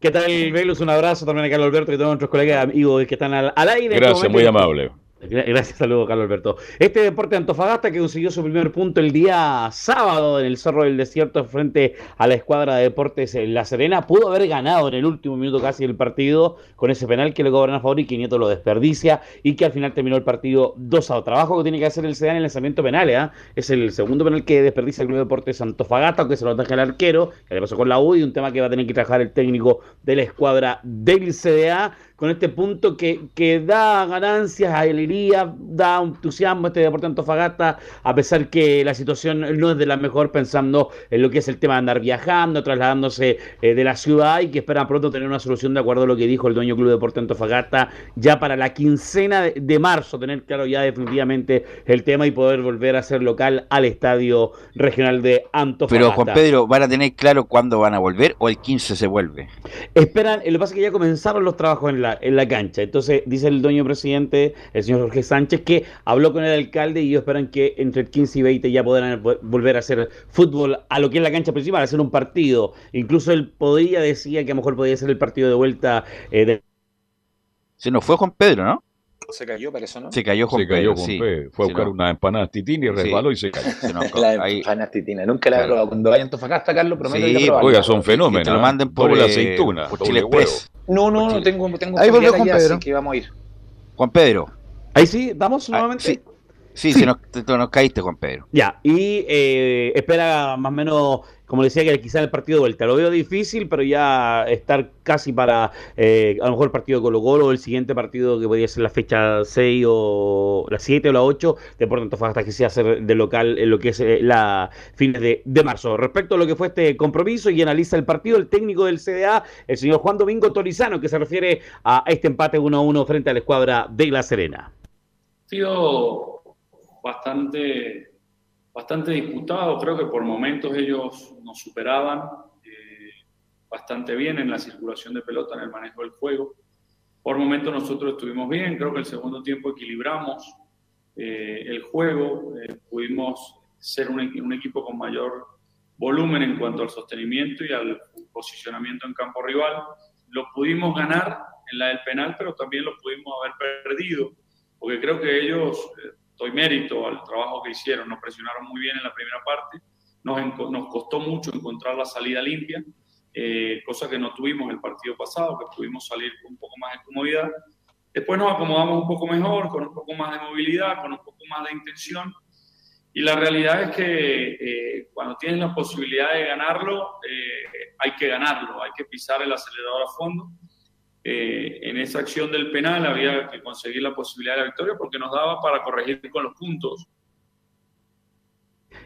¿Qué tal, Velus? Un abrazo también a Carlos Alberto y a todos nuestros colegas amigos que están al, al aire. este Gracias, muy amable. Gra- Gracias, saludos, Carlos Alberto. Este deporte de Antofagasta que consiguió su primer punto el día sábado en el Cerro del Desierto frente a la escuadra de deportes La Serena, pudo haber ganado en el último minuto casi el partido con ese penal que le cobran a favor y que Nieto lo desperdicia y que al final terminó el partido 2 a 2. Trabajo que tiene que hacer el SEDA en el lanzamiento penal, ¿eh? Es el segundo penal que desperdicia el Club de Deportes Antofagasta, aunque se lo deja el arquero, que le pasó con la U y un tema que va a tener que trabajar el técnico de la escuadra del CDA con este punto que, que da ganancias, alegría, da entusiasmo a este deporte de Antofagasta, a pesar que la situación no es de la mejor pensando en lo que es el tema de andar viajando, trasladándose eh, de la ciudad y que esperan pronto tener una solución de acuerdo a lo que dijo el dueño Club Deporte Antofagasta ya para la quincena de, de marzo, tener claro ya definitivamente el tema y poder volver a ser local al estadio regional de Antofagasta. Pero Juan Pedro, ¿van a tener claro cuándo van a volver o el 15 se vuelve? Esperan, lo que pasa es que ya comenzaron los trabajos en la, en la cancha. Entonces, dice el dueño presidente, el señor Jorge Sánchez, que habló con el alcalde y ellos esperan que entre el 15 y 20 ya podrán vo- volver a hacer fútbol a lo que es la cancha principal, a hacer un partido. Incluso él podría, decía que a lo mejor podría ser el partido de vuelta eh, de Se nos fue Juan Pedro, ¿no? Se cayó, para eso, ¿no? Se cayó Juan Se cayó Pedro, sí. Pedro. Fue a buscar no. una empanada titín y resbaló y se cayó. Se nos- La ahí- empanada titina. Nunca la he probado. Cuando vaya a Antofagasta, Carlos, prometo Sí, a probarla. Oiga, son fenómenos. que te lo ¿eh? manden por, Doble eh, aceituna, por Chile huevo. Express. No, no, no tengo, tengo Ahí volvió Juan allá, Pedro. así que vamos a ir. Juan Pedro, Ahí sí, ¿damos nuevamente? sí, sí, Se nos, te- nos caíste, Juan Pedro. Ya, y eh, espera más o menos, como decía, que quizá el partido de vuelta. Lo veo difícil, pero ya estar casi para eh, a lo mejor el partido de Colo Colo o el siguiente partido que podría ser la fecha 6 o la 7 o la 8, Deportes Antofagasta que sea hacer de local en lo que es eh, la fines de, de marzo. Respecto a lo que fue este compromiso y analiza el partido, el técnico del CDA, el señor Juan Domingo Torizano, que se refiere a este empate 1 a 1 frente a la escuadra de La Serena. sido bastante, bastante disputado. Creo que por momentos ellos nos superaban eh, bastante bien en la circulación de pelota, en el manejo del juego. Por momentos nosotros estuvimos bien. Creo que el segundo tiempo equilibramos eh, el juego. eh, pudimos ser un, un equipo con mayor volumen en cuanto al sostenimiento y al posicionamiento en campo rival. Lo pudimos ganar en la del penal, pero también lo pudimos haber perdido porque creo que ellos, eh, doy mérito al trabajo que hicieron, nos presionaron muy bien en la primera parte, nos, nos costó mucho encontrar la salida limpia, eh, cosa que no tuvimos el partido pasado, que pudimos salir con un poco más de comodidad. Después nos acomodamos un poco mejor, con un poco más de movilidad, con un poco más de intención. Y la realidad es que eh, cuando tienes la posibilidad de ganarlo, eh, hay que ganarlo, hay que pisar el acelerador a fondo. Eh, en esa acción del penal había que conseguir la posibilidad de la victoria porque nos daba para corregir con los puntos.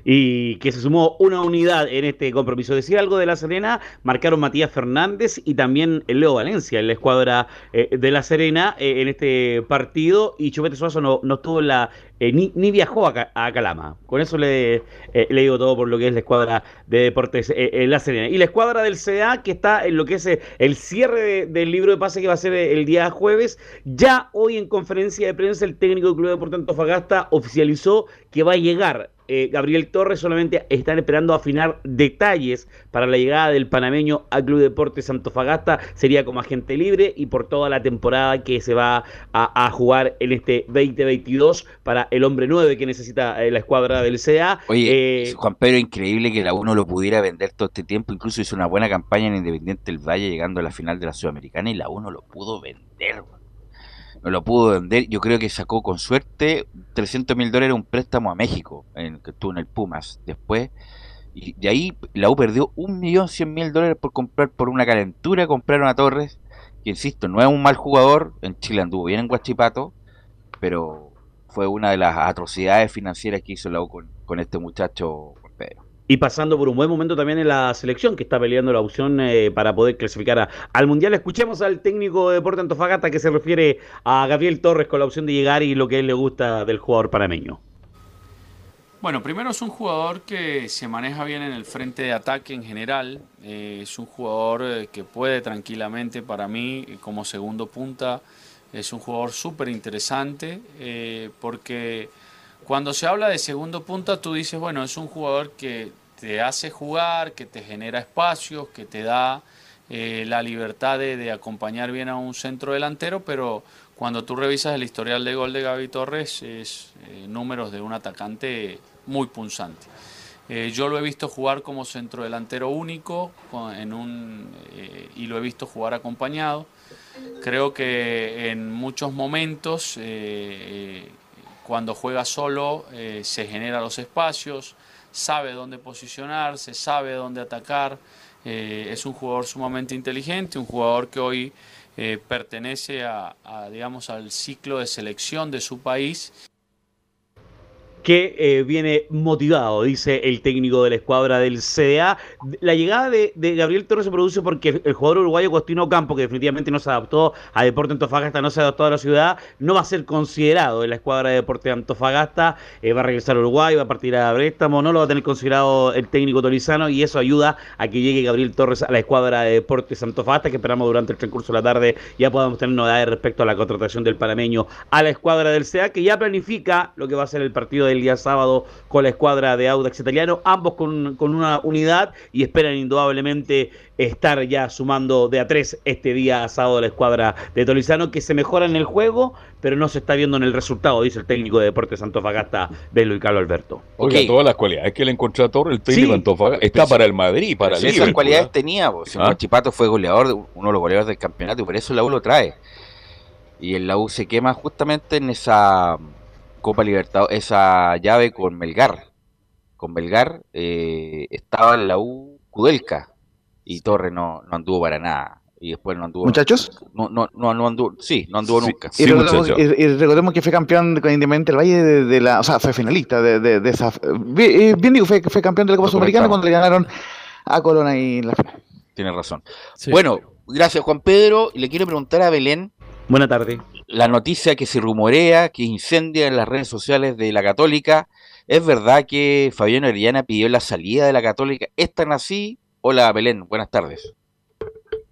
y que se sumó una unidad en este compromiso. Decir algo de La Serena, marcaron Matías Fernández y también Leo Valencia en la escuadra eh, de La Serena eh, en este partido y Chupete Suazo no, no estuvo en la, eh, ni, viajó a, Ca- a Calama. Con eso le, eh, le digo todo por lo que es la escuadra de deportes eh, en La Serena. Y la escuadra del CA que está en lo que es eh, el cierre de- del libro de pase que va a ser eh, el día jueves. Ya hoy en conferencia de prensa el técnico del Club Deportes Antofagasta oficializó que va a llegar eh, Gabriel Torres solamente están esperando afinar detalles para la llegada del panameño al Club Deportes Antofagasta. Sería como agente libre y por toda la temporada que se va a, a jugar en este 2022 para el hombre 9 que necesita eh, la escuadra del CA. Oye, Eh, Juan Pedro, increíble que la uno lo pudiera vender todo este tiempo. Incluso hizo una buena campaña en Independiente del Valle llegando a la final de la Sudamericana y la uno lo pudo vender. No lo pudo vender. Yo creo que sacó con suerte 300 mil dólares un préstamo a México, en, que estuvo en el Pumas. Después, y de ahí la U perdió un millón cien mil dólares por comprar por una calentura. Compraron a Torres, que insisto, no es un mal jugador. En Chile anduvo bien en Guachipato, pero fue una de las atrocidades financieras que hizo la U con, con este muchacho. Y pasando por un buen momento también en la selección que está peleando la opción eh, para poder clasificar al Mundial. Escuchemos al técnico de Deporte Antofagasta que se refiere a Gabriel Torres con la opción de llegar y lo que a él le gusta del jugador panameño. Bueno, primero es un jugador que se maneja bien en el frente de ataque en general. Eh, es un jugador eh, que puede tranquilamente, para mí, como segundo punta, es un jugador súper interesante porque cuando se habla de segundo punta, tú dices, bueno, es un jugador que te hace jugar, que te genera espacios, que te da eh, la libertad de, acompañar bien a un centro delantero, pero cuando tú revisas el historial de gol de Gaby Torres, es eh, números de un atacante muy punzante. Eh, yo lo he visto jugar como centro delantero único en un, y lo he visto jugar acompañado. Creo que en muchos momentos, cuando juega solo, eh, se generan los espacios, sabe dónde posicionarse, sabe dónde atacar. Eh, es un jugador sumamente inteligente, un jugador que hoy eh, pertenece a, digamos, al ciclo de selección de su país que eh, viene motivado, dice el técnico de la escuadra del CDA. La llegada de, de Gabriel Torres se produce porque el, jugador uruguayo Costino Campo, que definitivamente no se adaptó a Deporte Antofagasta, no se adaptó a la ciudad, no va a ser considerado en la escuadra de Deporte Antofagasta, eh, va a regresar a Uruguay, va a partir a préstamo, no lo va a tener considerado el técnico torizano y eso ayuda a que llegue Gabriel Torres a la escuadra de Deportes Antofagasta, que esperamos durante el transcurso de la tarde ya podamos tener novedades respecto a la contratación del panameño a la escuadra del CDA, que ya planifica lo que va a ser el partido del día sábado con la escuadra de Audax Italiano, ambos con, con una unidad y esperan indudablemente estar ya sumando de a tres este día sábado la escuadra de Tolizano, que se mejora en el juego, pero no se está viendo en el resultado, dice el técnico de Deportes Antofagasta, Belo y Carlos Alberto. Oiga, todas las cualidades que le encontró a el técnico Sí. Antofagasta, está para el Madrid, para el esas cualidades ¿ah? tenía, vos. Si ¿Ah? Guachipato fue goleador, de- uno de los goleadores del campeonato, y por eso la U lo trae. Y el la U se quema justamente en esa Copa Libertad, esa llave con Melgar. Con Melgar eh, estaba en la U Kudelka y Torre no, no anduvo para nada. Y después no anduvo. ¿Muchachos? No, no, no, no anduvo. Sí, no anduvo nunca. Y, recordemos, y- y recordemos que fue campeón con Independiente del Valle de, de la. O sea, fue finalista de, de, de esa. Bien, bien digo, fue, fue campeón de la Copa Sudamericana cuando le ganaron a Corona ahí en la final. Tienes razón. Bueno, gracias Juan Pedro. Y le quiero preguntar a Belén. Buena tarde. La noticia que se rumorea, que incendia en las redes sociales de la Católica. ¿Es verdad que Fabián Orellana pidió la salida de la Católica? ¿Es tan así? Hola Belén, buenas tardes.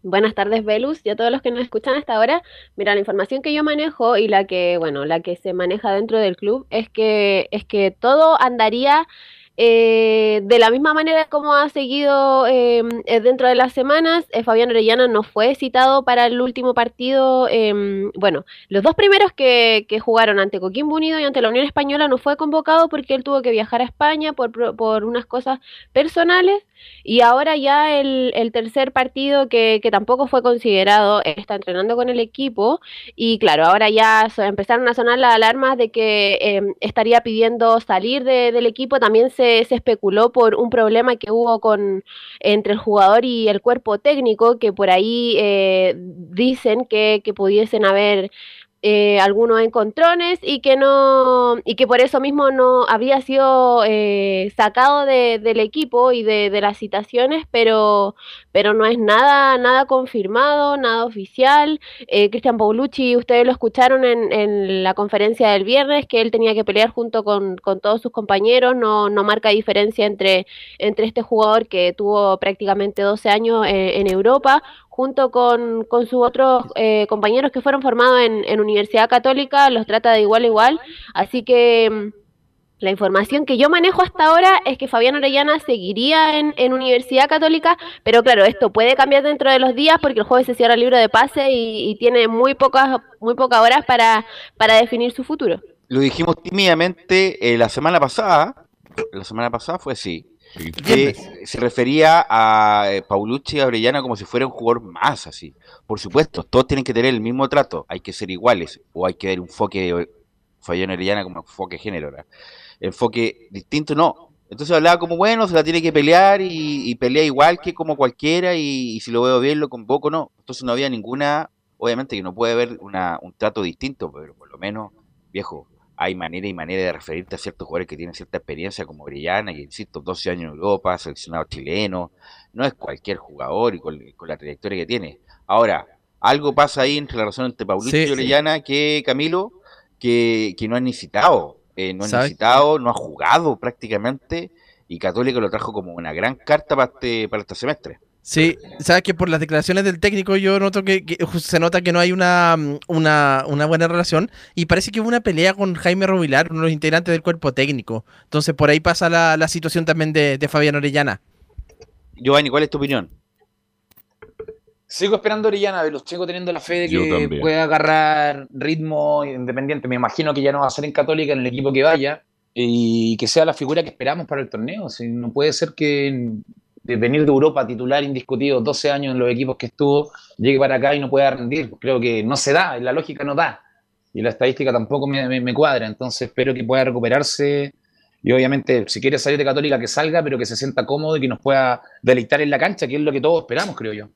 Buenas tardes, Velus, y a todos los que nos escuchan hasta ahora. Mira, la información que yo manejo y la que, bueno, la que se maneja dentro del club es que, es que todo andaría eh, de la misma manera como ha seguido eh, eh, dentro de las semanas. eh, Fabián Orellana no fue citado para el último partido. em, bueno, los dos primeros que, que jugaron ante Coquimbo Unido y ante la Unión Española no fue convocado porque él tuvo que viajar a España por, por unas cosas personales. Y ahora ya el, el tercer partido que, que tampoco fue considerado, está entrenando con el equipo y claro, ahora ya empezaron a sonar las alarmas de que eh, estaría pidiendo salir de- del equipo. También se, se especuló por un problema que hubo con entre el jugador y el cuerpo técnico, que por ahí eh, dicen que, que pudiesen haber eh, algunos encontrones y que no y que por eso mismo no había sido eh, sacado de- del equipo y de, de las citaciones pero pero no es nada nada confirmado nada oficial. Eh, Cristian Paulucci ustedes lo escucharon en, en la conferencia del viernes que él tenía que pelear junto con, con todos sus compañeros. No, no marca diferencia entre entre este jugador que tuvo prácticamente 12 años eh, en Europa junto con, con sus otros eh, compañeros que fueron formados en, en Universidad Católica, los trata de igual a igual. Así que mm, la información que yo manejo hasta ahora es que Fabián Orellana seguiría en, en Universidad Católica, pero claro, esto puede cambiar dentro de los días porque el jueves se cierra el libro de pase y, y tiene muy pocas, muy pocas horas para, para definir su futuro. Lo dijimos tímidamente eh, la semana pasada. La semana pasada fue así. Que se refería a eh, Paulucci y a Orellana como si fuera un jugador más así. Por supuesto, todos tienen que tener el mismo trato, hay que ser iguales, o hay que dar un enfoque Fabián Orellana como enfoque género. ¿verdad? Enfoque distinto, no. Entonces hablaba como, bueno, se la tiene que pelear y, y pelea igual que como cualquiera y, y si lo veo bien lo convoco, no. Entonces no había ninguna, obviamente que no puede haber una, un trato distinto, pero por lo menos, viejo, hay manera y manera de referirte a ciertos jugadores que tienen cierta experiencia como Orellana, que insisto, 12 años en Europa, seleccionado chileno, no es cualquier jugador y con, con la trayectoria que tiene. Ahora, algo pasa ahí entre la relación entre Paulito Sí, y sí. Orellana que Camilo, que, que no han necesitado, eh, no han ¿Sabe? necesitado, no ha jugado prácticamente, y Católica lo trajo como una gran carta para este, para este semestre. Sí, sabes que por las declaraciones del técnico yo noto que, se nota que no hay una, mm, una, una buena relación y parece que hubo una pelea con Jaime Robilar, uno de los integrantes del cuerpo técnico. Entonces por ahí pasa la, la situación también de, de Fabián Orellana. Giovanni, ¿cuál es tu opinión? Sigo esperando a Orellana, Velus. Sigo teniendo la fe de que pueda agarrar ritmo independiente. Me imagino que ya no va a ser en Católica, en el equipo que vaya, y que sea la figura que esperamos para el torneo. No puede ser que de venir de Europa titular indiscutido 12 años en los equipos que estuvo, llegue para acá y no pueda rendir. Creo que no se da, la lógica no da. Y la estadística tampoco me, me- me cuadra. Entonces espero que pueda recuperarse. Y obviamente, si quiere salir de Católica, que salga, pero que se sienta cómodo y que nos pueda deleitar en la cancha, que es lo que todos esperamos, creo yo.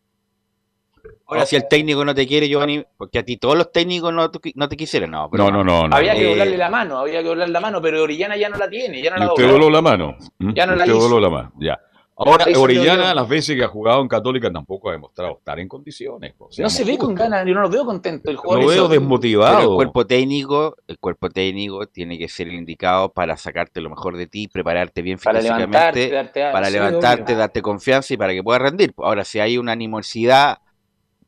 Ahora, si el técnico no te quiere, Giovanni, porque a ti todos los técnicos no te, no te quisieran, no. pero- No, no, no. no. Había que Eh, doblarle la mano, había que doblarle la mano, pero Orellana ya no la tiene, ya no la usted dobló. la mano. Ya no la hizo. dobló la mano, ya. Ahora, Eso Orellana, las veces que ha jugado en Católica, tampoco ha demostrado estar en condiciones. pues, No se ve con ganas, yo no lo veo contento. El jugador Lo veo Pero desmotivado. el cuerpo técnico, el cuerpo técnico tiene que ser el indicado para sacarte lo mejor de ti, prepararte bien Para físicamente, levantarte, darte para sí, levantarte, obvio. darte confianza y para que puedas rendir. Ahora, si hay una animosidad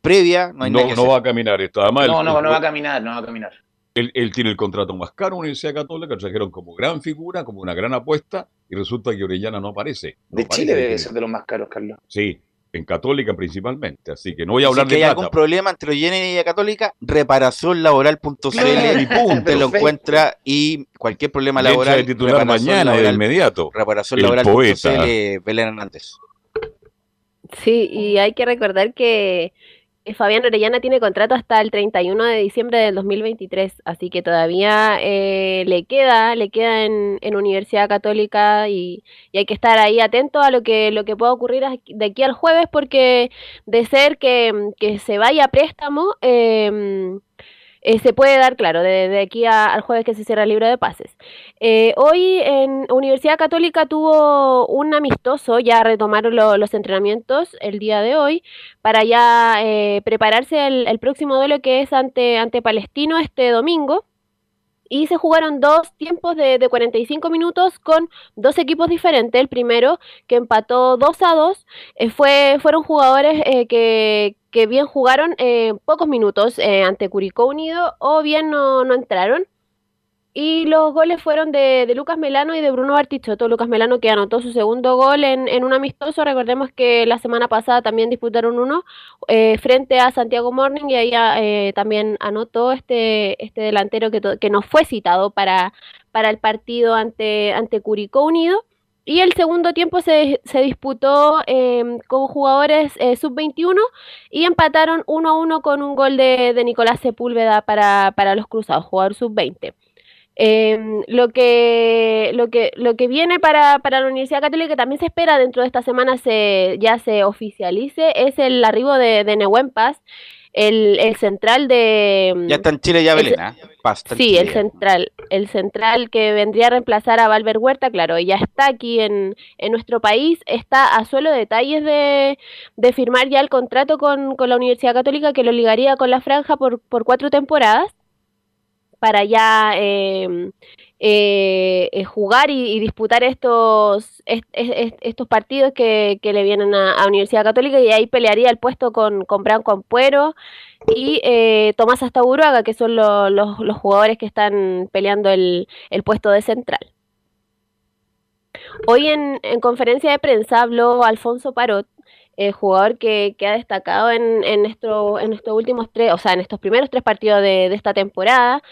previa, no hay No, nada que no hacer. va a caminar esto. Además, No, el- no, no va a caminar, no va a caminar. Él, él tiene el contrato más caro en la Universidad Católica, lo trajeron como gran figura, como una gran apuesta, y resulta que Orellana no aparece. No De aparece Chile que debe ser de los más caros, Carlos. Sí, en Católica principalmente. Así que no voy a Si hablar que de hay plata. algún problema entre Orellana y la Católica, reparacionlaboral.cl Claro, te lo encuentra y cualquier problema laboral. de titular reparación mañana de laboral- inmediato. El reparacionlaboral.cl. Belén Hernández. Sí, y hay que recordar que, Fabián Orellana tiene contrato hasta el 31 de diciembre del 2023, así que todavía eh, le queda, le queda en, en Universidad Católica y, y, hay que estar ahí atento a lo que, lo que pueda ocurrir de aquí al jueves, porque de ser que, que se vaya a préstamo, eh, eh, se puede dar, claro, de, aquí al jueves que se cierra el libro de pases. Eh, hoy en Universidad Católica tuvo un amistoso, ya retomaron los entrenamientos el día de hoy, para ya eh, prepararse el, próximo duelo que es ante, ante Palestino este domingo y se jugaron dos tiempos de, de, 45 minutos con dos equipos diferentes. El primero, que empató 2 a 2, eh, fue, fueron jugadores eh, que, que, bien jugaron eh, pocos minutos ante Curicó Unido o bien no, no entraron. Y los goles fueron de, de, Lucas Melano y de Bruno Bartichotto. Lucas Melano que anotó su segundo gol en, en un amistoso. Recordemos que la semana pasada también disputaron uno eh, frente a Santiago Morning y ahí eh, también anotó este, este delantero que, que no fue citado para, para el partido ante, ante Curicó Unido. Y el segundo tiempo se, se disputó eh, con jugadores eh, sub-21 y empataron 1 a 1 con un gol de, de Nicolás Sepúlveda para, para los cruzados, jugador sub-20. Eh, lo, que, lo, que, lo que viene para, para la Universidad Católica, que también se espera dentro de esta semana se, ya se oficialice, es el arribo de, de Nehuen Paz, el, el, central de... Ya está en Chile, ya Belén, ¿eh? Paz, sí, Chile. el central, el central que vendría a reemplazar a Valver Huerta, claro, ya está aquí en, en nuestro país, está a suelo detalles de, de firmar ya el contrato con, con la Universidad Católica que lo ligaría con la franja por, por cuatro temporadas para ya eh, eh, jugar y, disputar estos, est, est, estos partidos que, le vienen a, Universidad Católica y ahí pelearía el puesto con, con Branco Ampuero y eh, Tomás Astaburuaga, que son lo, los, los, jugadores que están peleando el, el puesto de central. Hoy en, en, conferencia de prensa habló Alfonso Parot, el jugador que, que ha destacado en, en, nuestro, en estos últimos tres, o sea, en estos primeros tres partidos de, de esta temporada.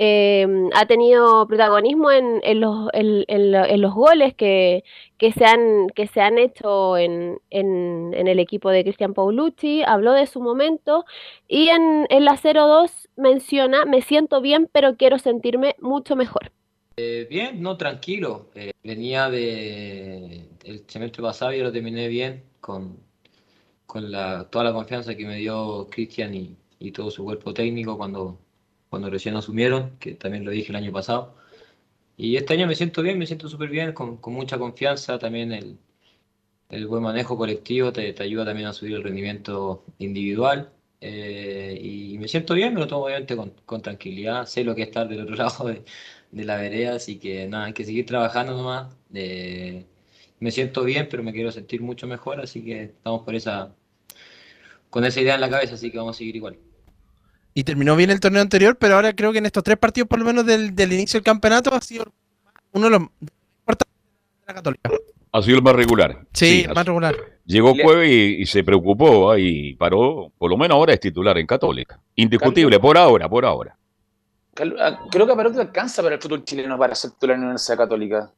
Eh, ha tenido protagonismo en, en, los, en, en, los, goles que, que, se han, que se han hecho en, el equipo de Cristian Paulucci, habló de su momento y en, la 0-2 menciona, me siento bien, pero quiero sentirme mucho mejor. Eh, bien, no, tranquilo. Eh, venía de semestre pasado y lo terminé bien con, con la, toda la confianza que me dio Cristian y, y todo su cuerpo técnico cuando cuando recién asumieron, que también lo dije el año pasado. Y este año me siento bien, me siento súper bien, con, con, mucha confianza. También el, el buen manejo colectivo te, te, ayuda también a subir el rendimiento individual. Eh, y me siento bien, me lo tomo obviamente con, con, tranquilidad. Sé lo que es estar del otro lado de, de, la vereda, así que nada, hay que seguir trabajando nomás. Eh, me siento bien, pero me quiero sentir mucho mejor, así que estamos por esa, con esa idea en la cabeza, así que vamos a seguir igual y terminó bien el torneo anterior, pero ahora creo que en estos tres partidos, por lo menos del, del inicio del campeonato, ha sido uno de los importantes de la Católica. Ha sido el más regular. Sí, sí más regular. Llegó Cueve y, y, se preocupó ¿eh? y paró, por lo menos ahora es titular en Católica. Indiscutible, Carlos, por ahora, por ahora. Ah, creo que a Paró alcanza para el fútbol chileno para ser titular en la Universidad Católica.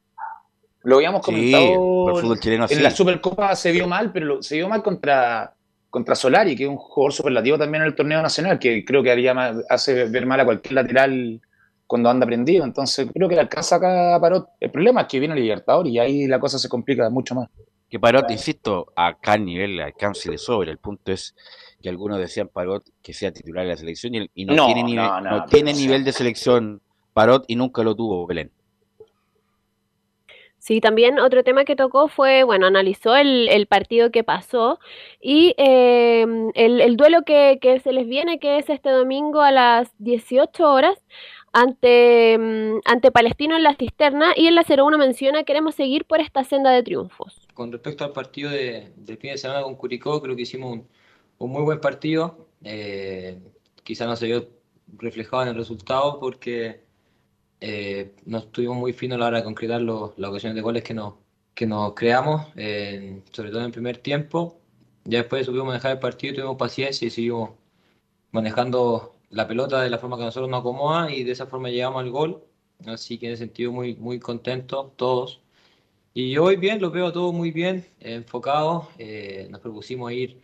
Lo habíamos comentado. Sí, chileno, en sí. la Supercopa se vio mal, pero lo, se vio mal contra contra Solari, que es un jugador superlativo también en el torneo nacional, que creo que haría más, hace ver mal a cualquier lateral cuando anda prendido. Entonces, creo que le alcanza acá a Parot. El problema es que viene el Libertador y ahí la cosa se complica mucho más. Que Parot, insisto, acá a nivel de alcance de sobre. El punto es que algunos decían Parot que sea titular de la selección y, y no, no, tiene, nivel, no, no, no tiene nivel de selección Parot y nunca lo tuvo Belén. Sí, también otro tema que tocó fue, bueno, analizó el, el partido que pasó y eh, el, el, duelo que, que, se les viene, que es este domingo a las 18 horas ante, ante Palestino en la cisterna y en la 01 menciona queremos seguir por esta senda de triunfos. Con respecto al partido de, de fin de semana con Curicó, creo que hicimos un, un muy buen partido. Eh, quizá no se vio reflejado en el resultado porque eh, no estuvimos muy finos a la hora de concretar los, las ocasiones de goles que nos, que nos creamos, sobre todo en el primer tiempo. Ya después supimos manejar el partido, tuvimos paciencia y seguimos manejando la pelota de la forma que a nosotros nos acomoda y de esa forma llegamos al gol. Así que en ese sentido muy, muy contentos todos. Y hoy bien, lo veo todo muy bien, eh, enfocado. nos propusimos ir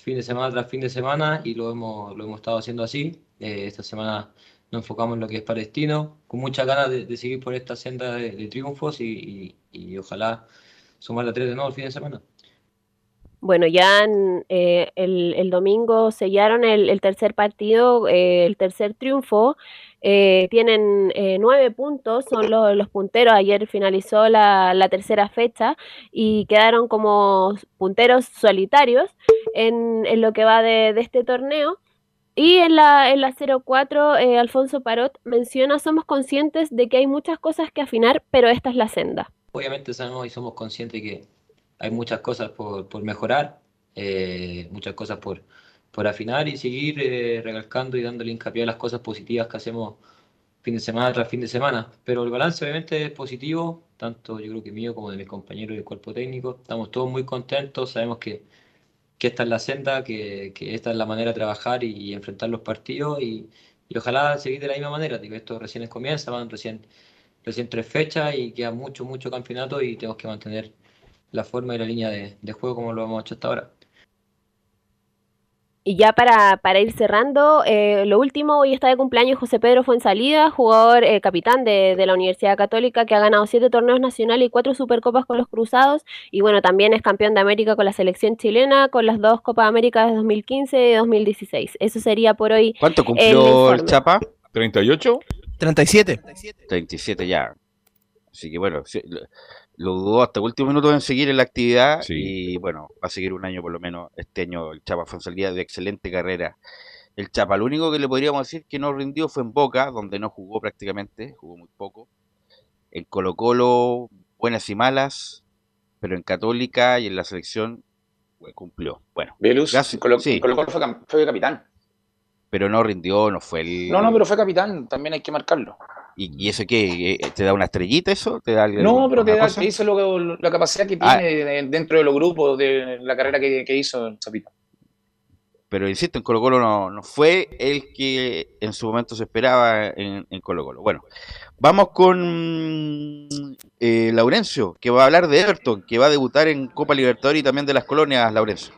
fin de semana tras fin de semana y lo hemos, lo hemos estado haciendo así. Eh, esta semana nos enfocamos en lo que es Palestino, con muchas ganas de, seguir por esta senda de, triunfos y, ojalá sumar la tres de nuevo el fin de semana. Bueno, ya en, eh, el, domingo sellaron el, tercer partido, eh, el tercer triunfo. Eh, tienen eh, nueve puntos, son los, punteros. Ayer finalizó la, tercera fecha y quedaron como punteros solitarios en, lo que va de este torneo. Y en la, en la 04, eh, Alfonso Parot menciona, somos conscientes de que hay muchas cosas que afinar, pero esta es la senda. Obviamente sabemos y somos conscientes que hay muchas cosas por, por mejorar, eh, muchas cosas por, por afinar y seguir eh, recalcando y dándole hincapié a las cosas positivas que hacemos fin de semana tras fin de semana. Pero el balance obviamente es positivo, tanto yo creo que mío como de mis compañeros del cuerpo técnico. Estamos todos muy contentos, sabemos que, que esta es la senda, que, que esta es la manera de trabajar y, enfrentar los partidos y, y ojalá seguir de la misma manera. Digo, esto recién comienza, van recién, recién tres fechas y queda mucho, mucho campeonato y tenemos que mantener la forma y la línea de, de juego como lo hemos hecho hasta ahora. Y ya para, para ir cerrando, eh, lo último, hoy está de cumpleaños José Pedro Fuensalida, jugador eh, capitán de, de, la Universidad Católica, que ha ganado siete torneos nacionales y cuatro supercopas con los Cruzados. Y bueno, también es campeón de América con la selección chilena, con las dos Copas América de 2015 y 2016. Eso sería por hoy. ¿Cuánto cumplió el, el Chapa? ¿38? 37. 37 ya. Así que bueno, lo dudó hasta el último minuto en seguir en la actividad sí. y bueno, va a seguir un año por lo menos este año el Chapa Fonsalía de excelente carrera. El Chapa, lo único que le podríamos decir que no rindió fue en Boca, donde no jugó prácticamente, jugó muy poco. En Colo Colo, buenas y malas, pero en Católica y en la selección pues, cumplió. Bueno, Velus, Colo, sí. Colo Colo fue, fue capitán. Pero no rindió, no fue el... No, no, pero fue capitán, también hay que marcarlo. ¿Y, ¿Y, eso qué? Eh, ¿Te da una estrellita eso? ¿Te da no, pero te, da, te dice lo, la capacidad que ah. tiene dentro de los grupos, de la carrera que, que hizo el Zapita. Pero insisto, en Colo Colo no, no, fue el que en su momento se esperaba en, en Colo Colo. Bueno, vamos con eh, Laurencio, que va a hablar de Everton, que va a debutar en Copa Libertadores y también de las colonias, Laurencio.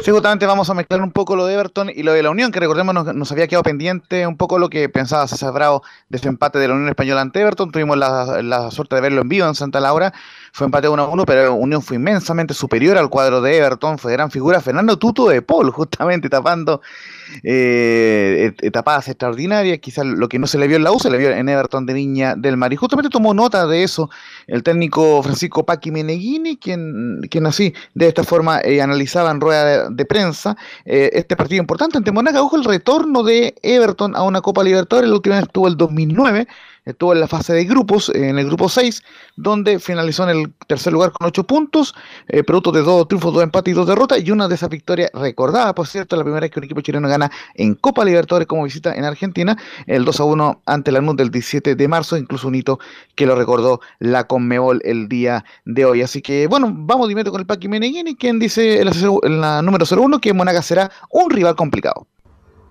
Sí, justamente vamos a mezclar un poco lo de Everton y lo de la Unión, que recordemos nos, nos, había quedado pendiente un poco lo que pensaba César Bravo de ese empate de la Unión Española ante Everton. Tuvimos la, la suerte de verlo en vivo en Santa Laura. Fue empate 1 a 1, pero Unión fue inmensamente superior al cuadro de Everton. Fue gran figura Fernando Tuto de Paul, justamente tapando eh, etapadas extraordinarias. Quizás lo que no se le vio en la U se le vio en Everton de Niña del Mar. Y justamente tomó nota de eso el técnico Francisco Paqui Meneghini, quien, quien así, de esta forma, eh, analizaba en rueda de, de prensa eh, este partido importante ante Monaca. Ojo, el retorno de Everton a una Copa Libertadores. La última vez estuvo el 2009 estuvo en la fase de grupos, en el grupo 6, donde finalizó en el tercer lugar con 8 puntos, eh, producto de dos triunfos, dos empates y dos derrotas, y una de esas victorias recordada, por cierto, la primera vez que un equipo chileno gana en Copa Libertadores como visita en Argentina, el 2 a 1 ante la NUT del 17 de marzo, incluso un hito que lo recordó la Conmebol el día de hoy. Así que, bueno, vamos de con el Paqui Meneghini, quien dice en la, en la número 01 que Monaga será un rival complicado.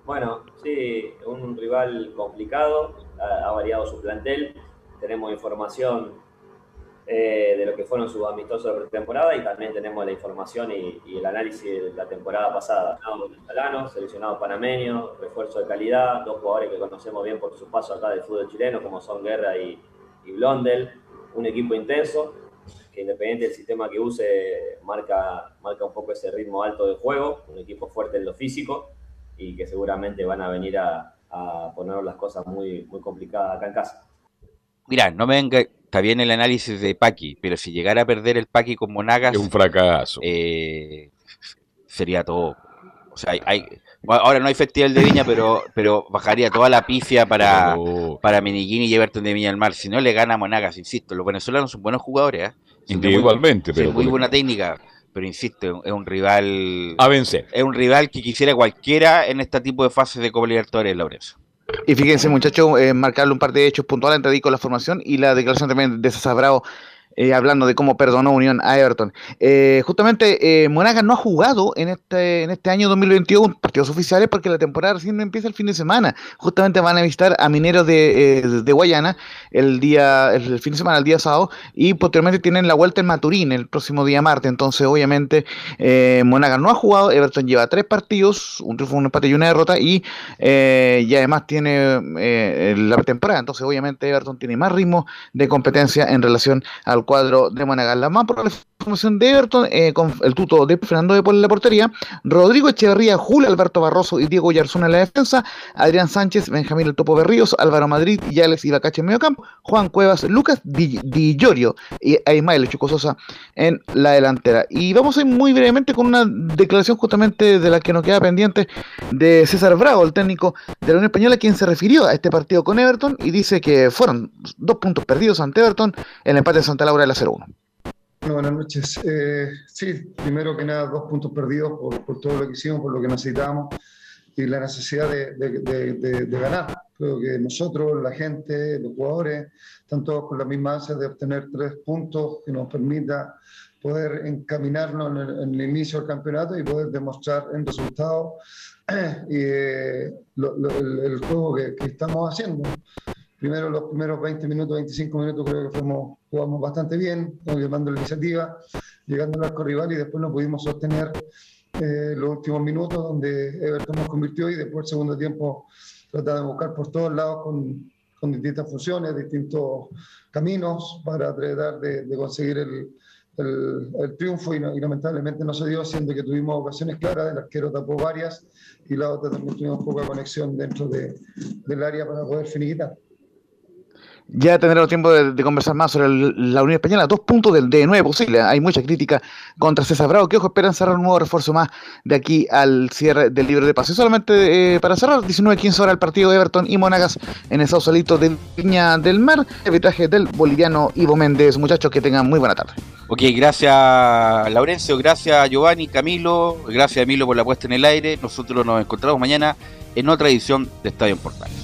Bueno, sí, un rival complicado, ha, ha variado su plantel, tenemos información eh, de lo que fueron sus amistosos de pretemporada y también tenemos la información y, y el análisis de la temporada pasada. Venezolanos, seleccionados panameños, refuerzo de calidad, dos jugadores que conocemos bien por su paso acá del fútbol chileno, como son Guerra y, y Blondel, un equipo intenso, que independiente del sistema que use, marca, marca un poco ese ritmo alto de juego, un equipo fuerte en lo físico y que seguramente van a venir a, a poner las cosas muy, muy complicadas acá en casa. Mira, no me venga, está bien el análisis de Paqui, pero si llegara a perder el Paqui con Monagas... Es un fracaso. Eh, sería todo. O sea, hay, hay, ahora no hay festival de Viña, pero pero bajaría toda la pifia para, para Meniguini y Everton de Viña del Mar. Si no le gana a Monagas, insisto, los venezolanos son buenos jugadores. ¿eh? Individualmente, muy, pero... Muy buena técnica pero insisto, es un rival. A vencer. Es un rival que quisiera cualquiera en este tipo de fases de Copa Libertadores, Laurencio. Y fíjense, muchachos, eh, marcarle un par de hechos puntuales entre ahí con la formación y la declaración también de César Bravo eh, hablando de cómo perdonó Unión a Everton. Eh, justamente eh, Monagas no ha jugado en este, en este año 2021 partidos oficiales porque la temporada recién empieza el fin de semana. Justamente van a visitar a Mineros de, eh, de Guayana el día el fin de semana, el día sábado, y posteriormente tienen la vuelta en Maturín el próximo día martes. Entonces, obviamente, eh, Monagas no ha jugado, Everton lleva tres partidos, un triunfo, un empate y una derrota, y, y además tiene la temporada. Entonces, obviamente, Everton tiene más ritmo de competencia en relación al cuadro de Monagas. La más probable formación de Everton, eh, con el tuto de Fernando de Paul en la portería, Rodrigo Echeverría, Julio Alberto Barroso y Diego Yarzuna en la defensa, Adrián Sánchez, Benjamín El Topo Berríos, Álvaro Madrid y Alex en medio campo, Juan Cuevas, Lucas Di, Di Llorio y Aymar Chuco Sosa en la delantera. Y vamos a ir muy brevemente con una declaración justamente de la que nos queda pendiente de César Bravo, el técnico de la Unión Española, quien se refirió a este partido con Everton y dice que fueron dos puntos perdidos ante Everton, el empate de Santa Laura de la 0-1. Bueno, buenas noches. Eh, sí, primero que nada, dos puntos perdidos por, por, todo lo que hicimos, por lo que necesitábamos y la necesidad de, de, de, de, ganar. Creo que nosotros, la gente, los jugadores, están todos con la misma ansia de obtener tres puntos que nos permita poder encaminarnos en el, en el inicio del campeonato y poder demostrar en resultados eh, el, el, juego que, que estamos haciendo primero los primeros 20 minutos, 25 minutos creo que fuimos, jugamos bastante bien, llevando la iniciativa, llegando al arco rival y después no pudimos sostener eh, los últimos minutos donde Everton nos convirtió y después el segundo tiempo trataba de buscar por todos lados con, con distintas funciones, distintos caminos para tratar de, de conseguir el, el, el, triunfo y, no, y, lamentablemente no se dio, siendo que tuvimos ocasiones claras, el arquero tapó varias y la otra también tuvimos poca conexión dentro de, del área para poder finiquitar ya tendremos tiempo de, conversar más sobre el, la Unión Española. Dos puntos del de nueve posible. Hay mucha crítica contra César Bravo, que ojo, esperan cerrar un nuevo refuerzo más de aquí al cierre del libro de pase. Solamente eh, para cerrar, 19-15 horas el partido de Everton y Monagas en el Sausalito de Viña del Mar. Arbitraje del boliviano Ivo Méndez. Muchachos, que tengan muy buena tarde. Ok, gracias Laurencio, gracias Giovanni, Camilo, gracias Emilio por la puesta en el aire. Nosotros nos encontramos mañana en otra edición de Estadio Portales.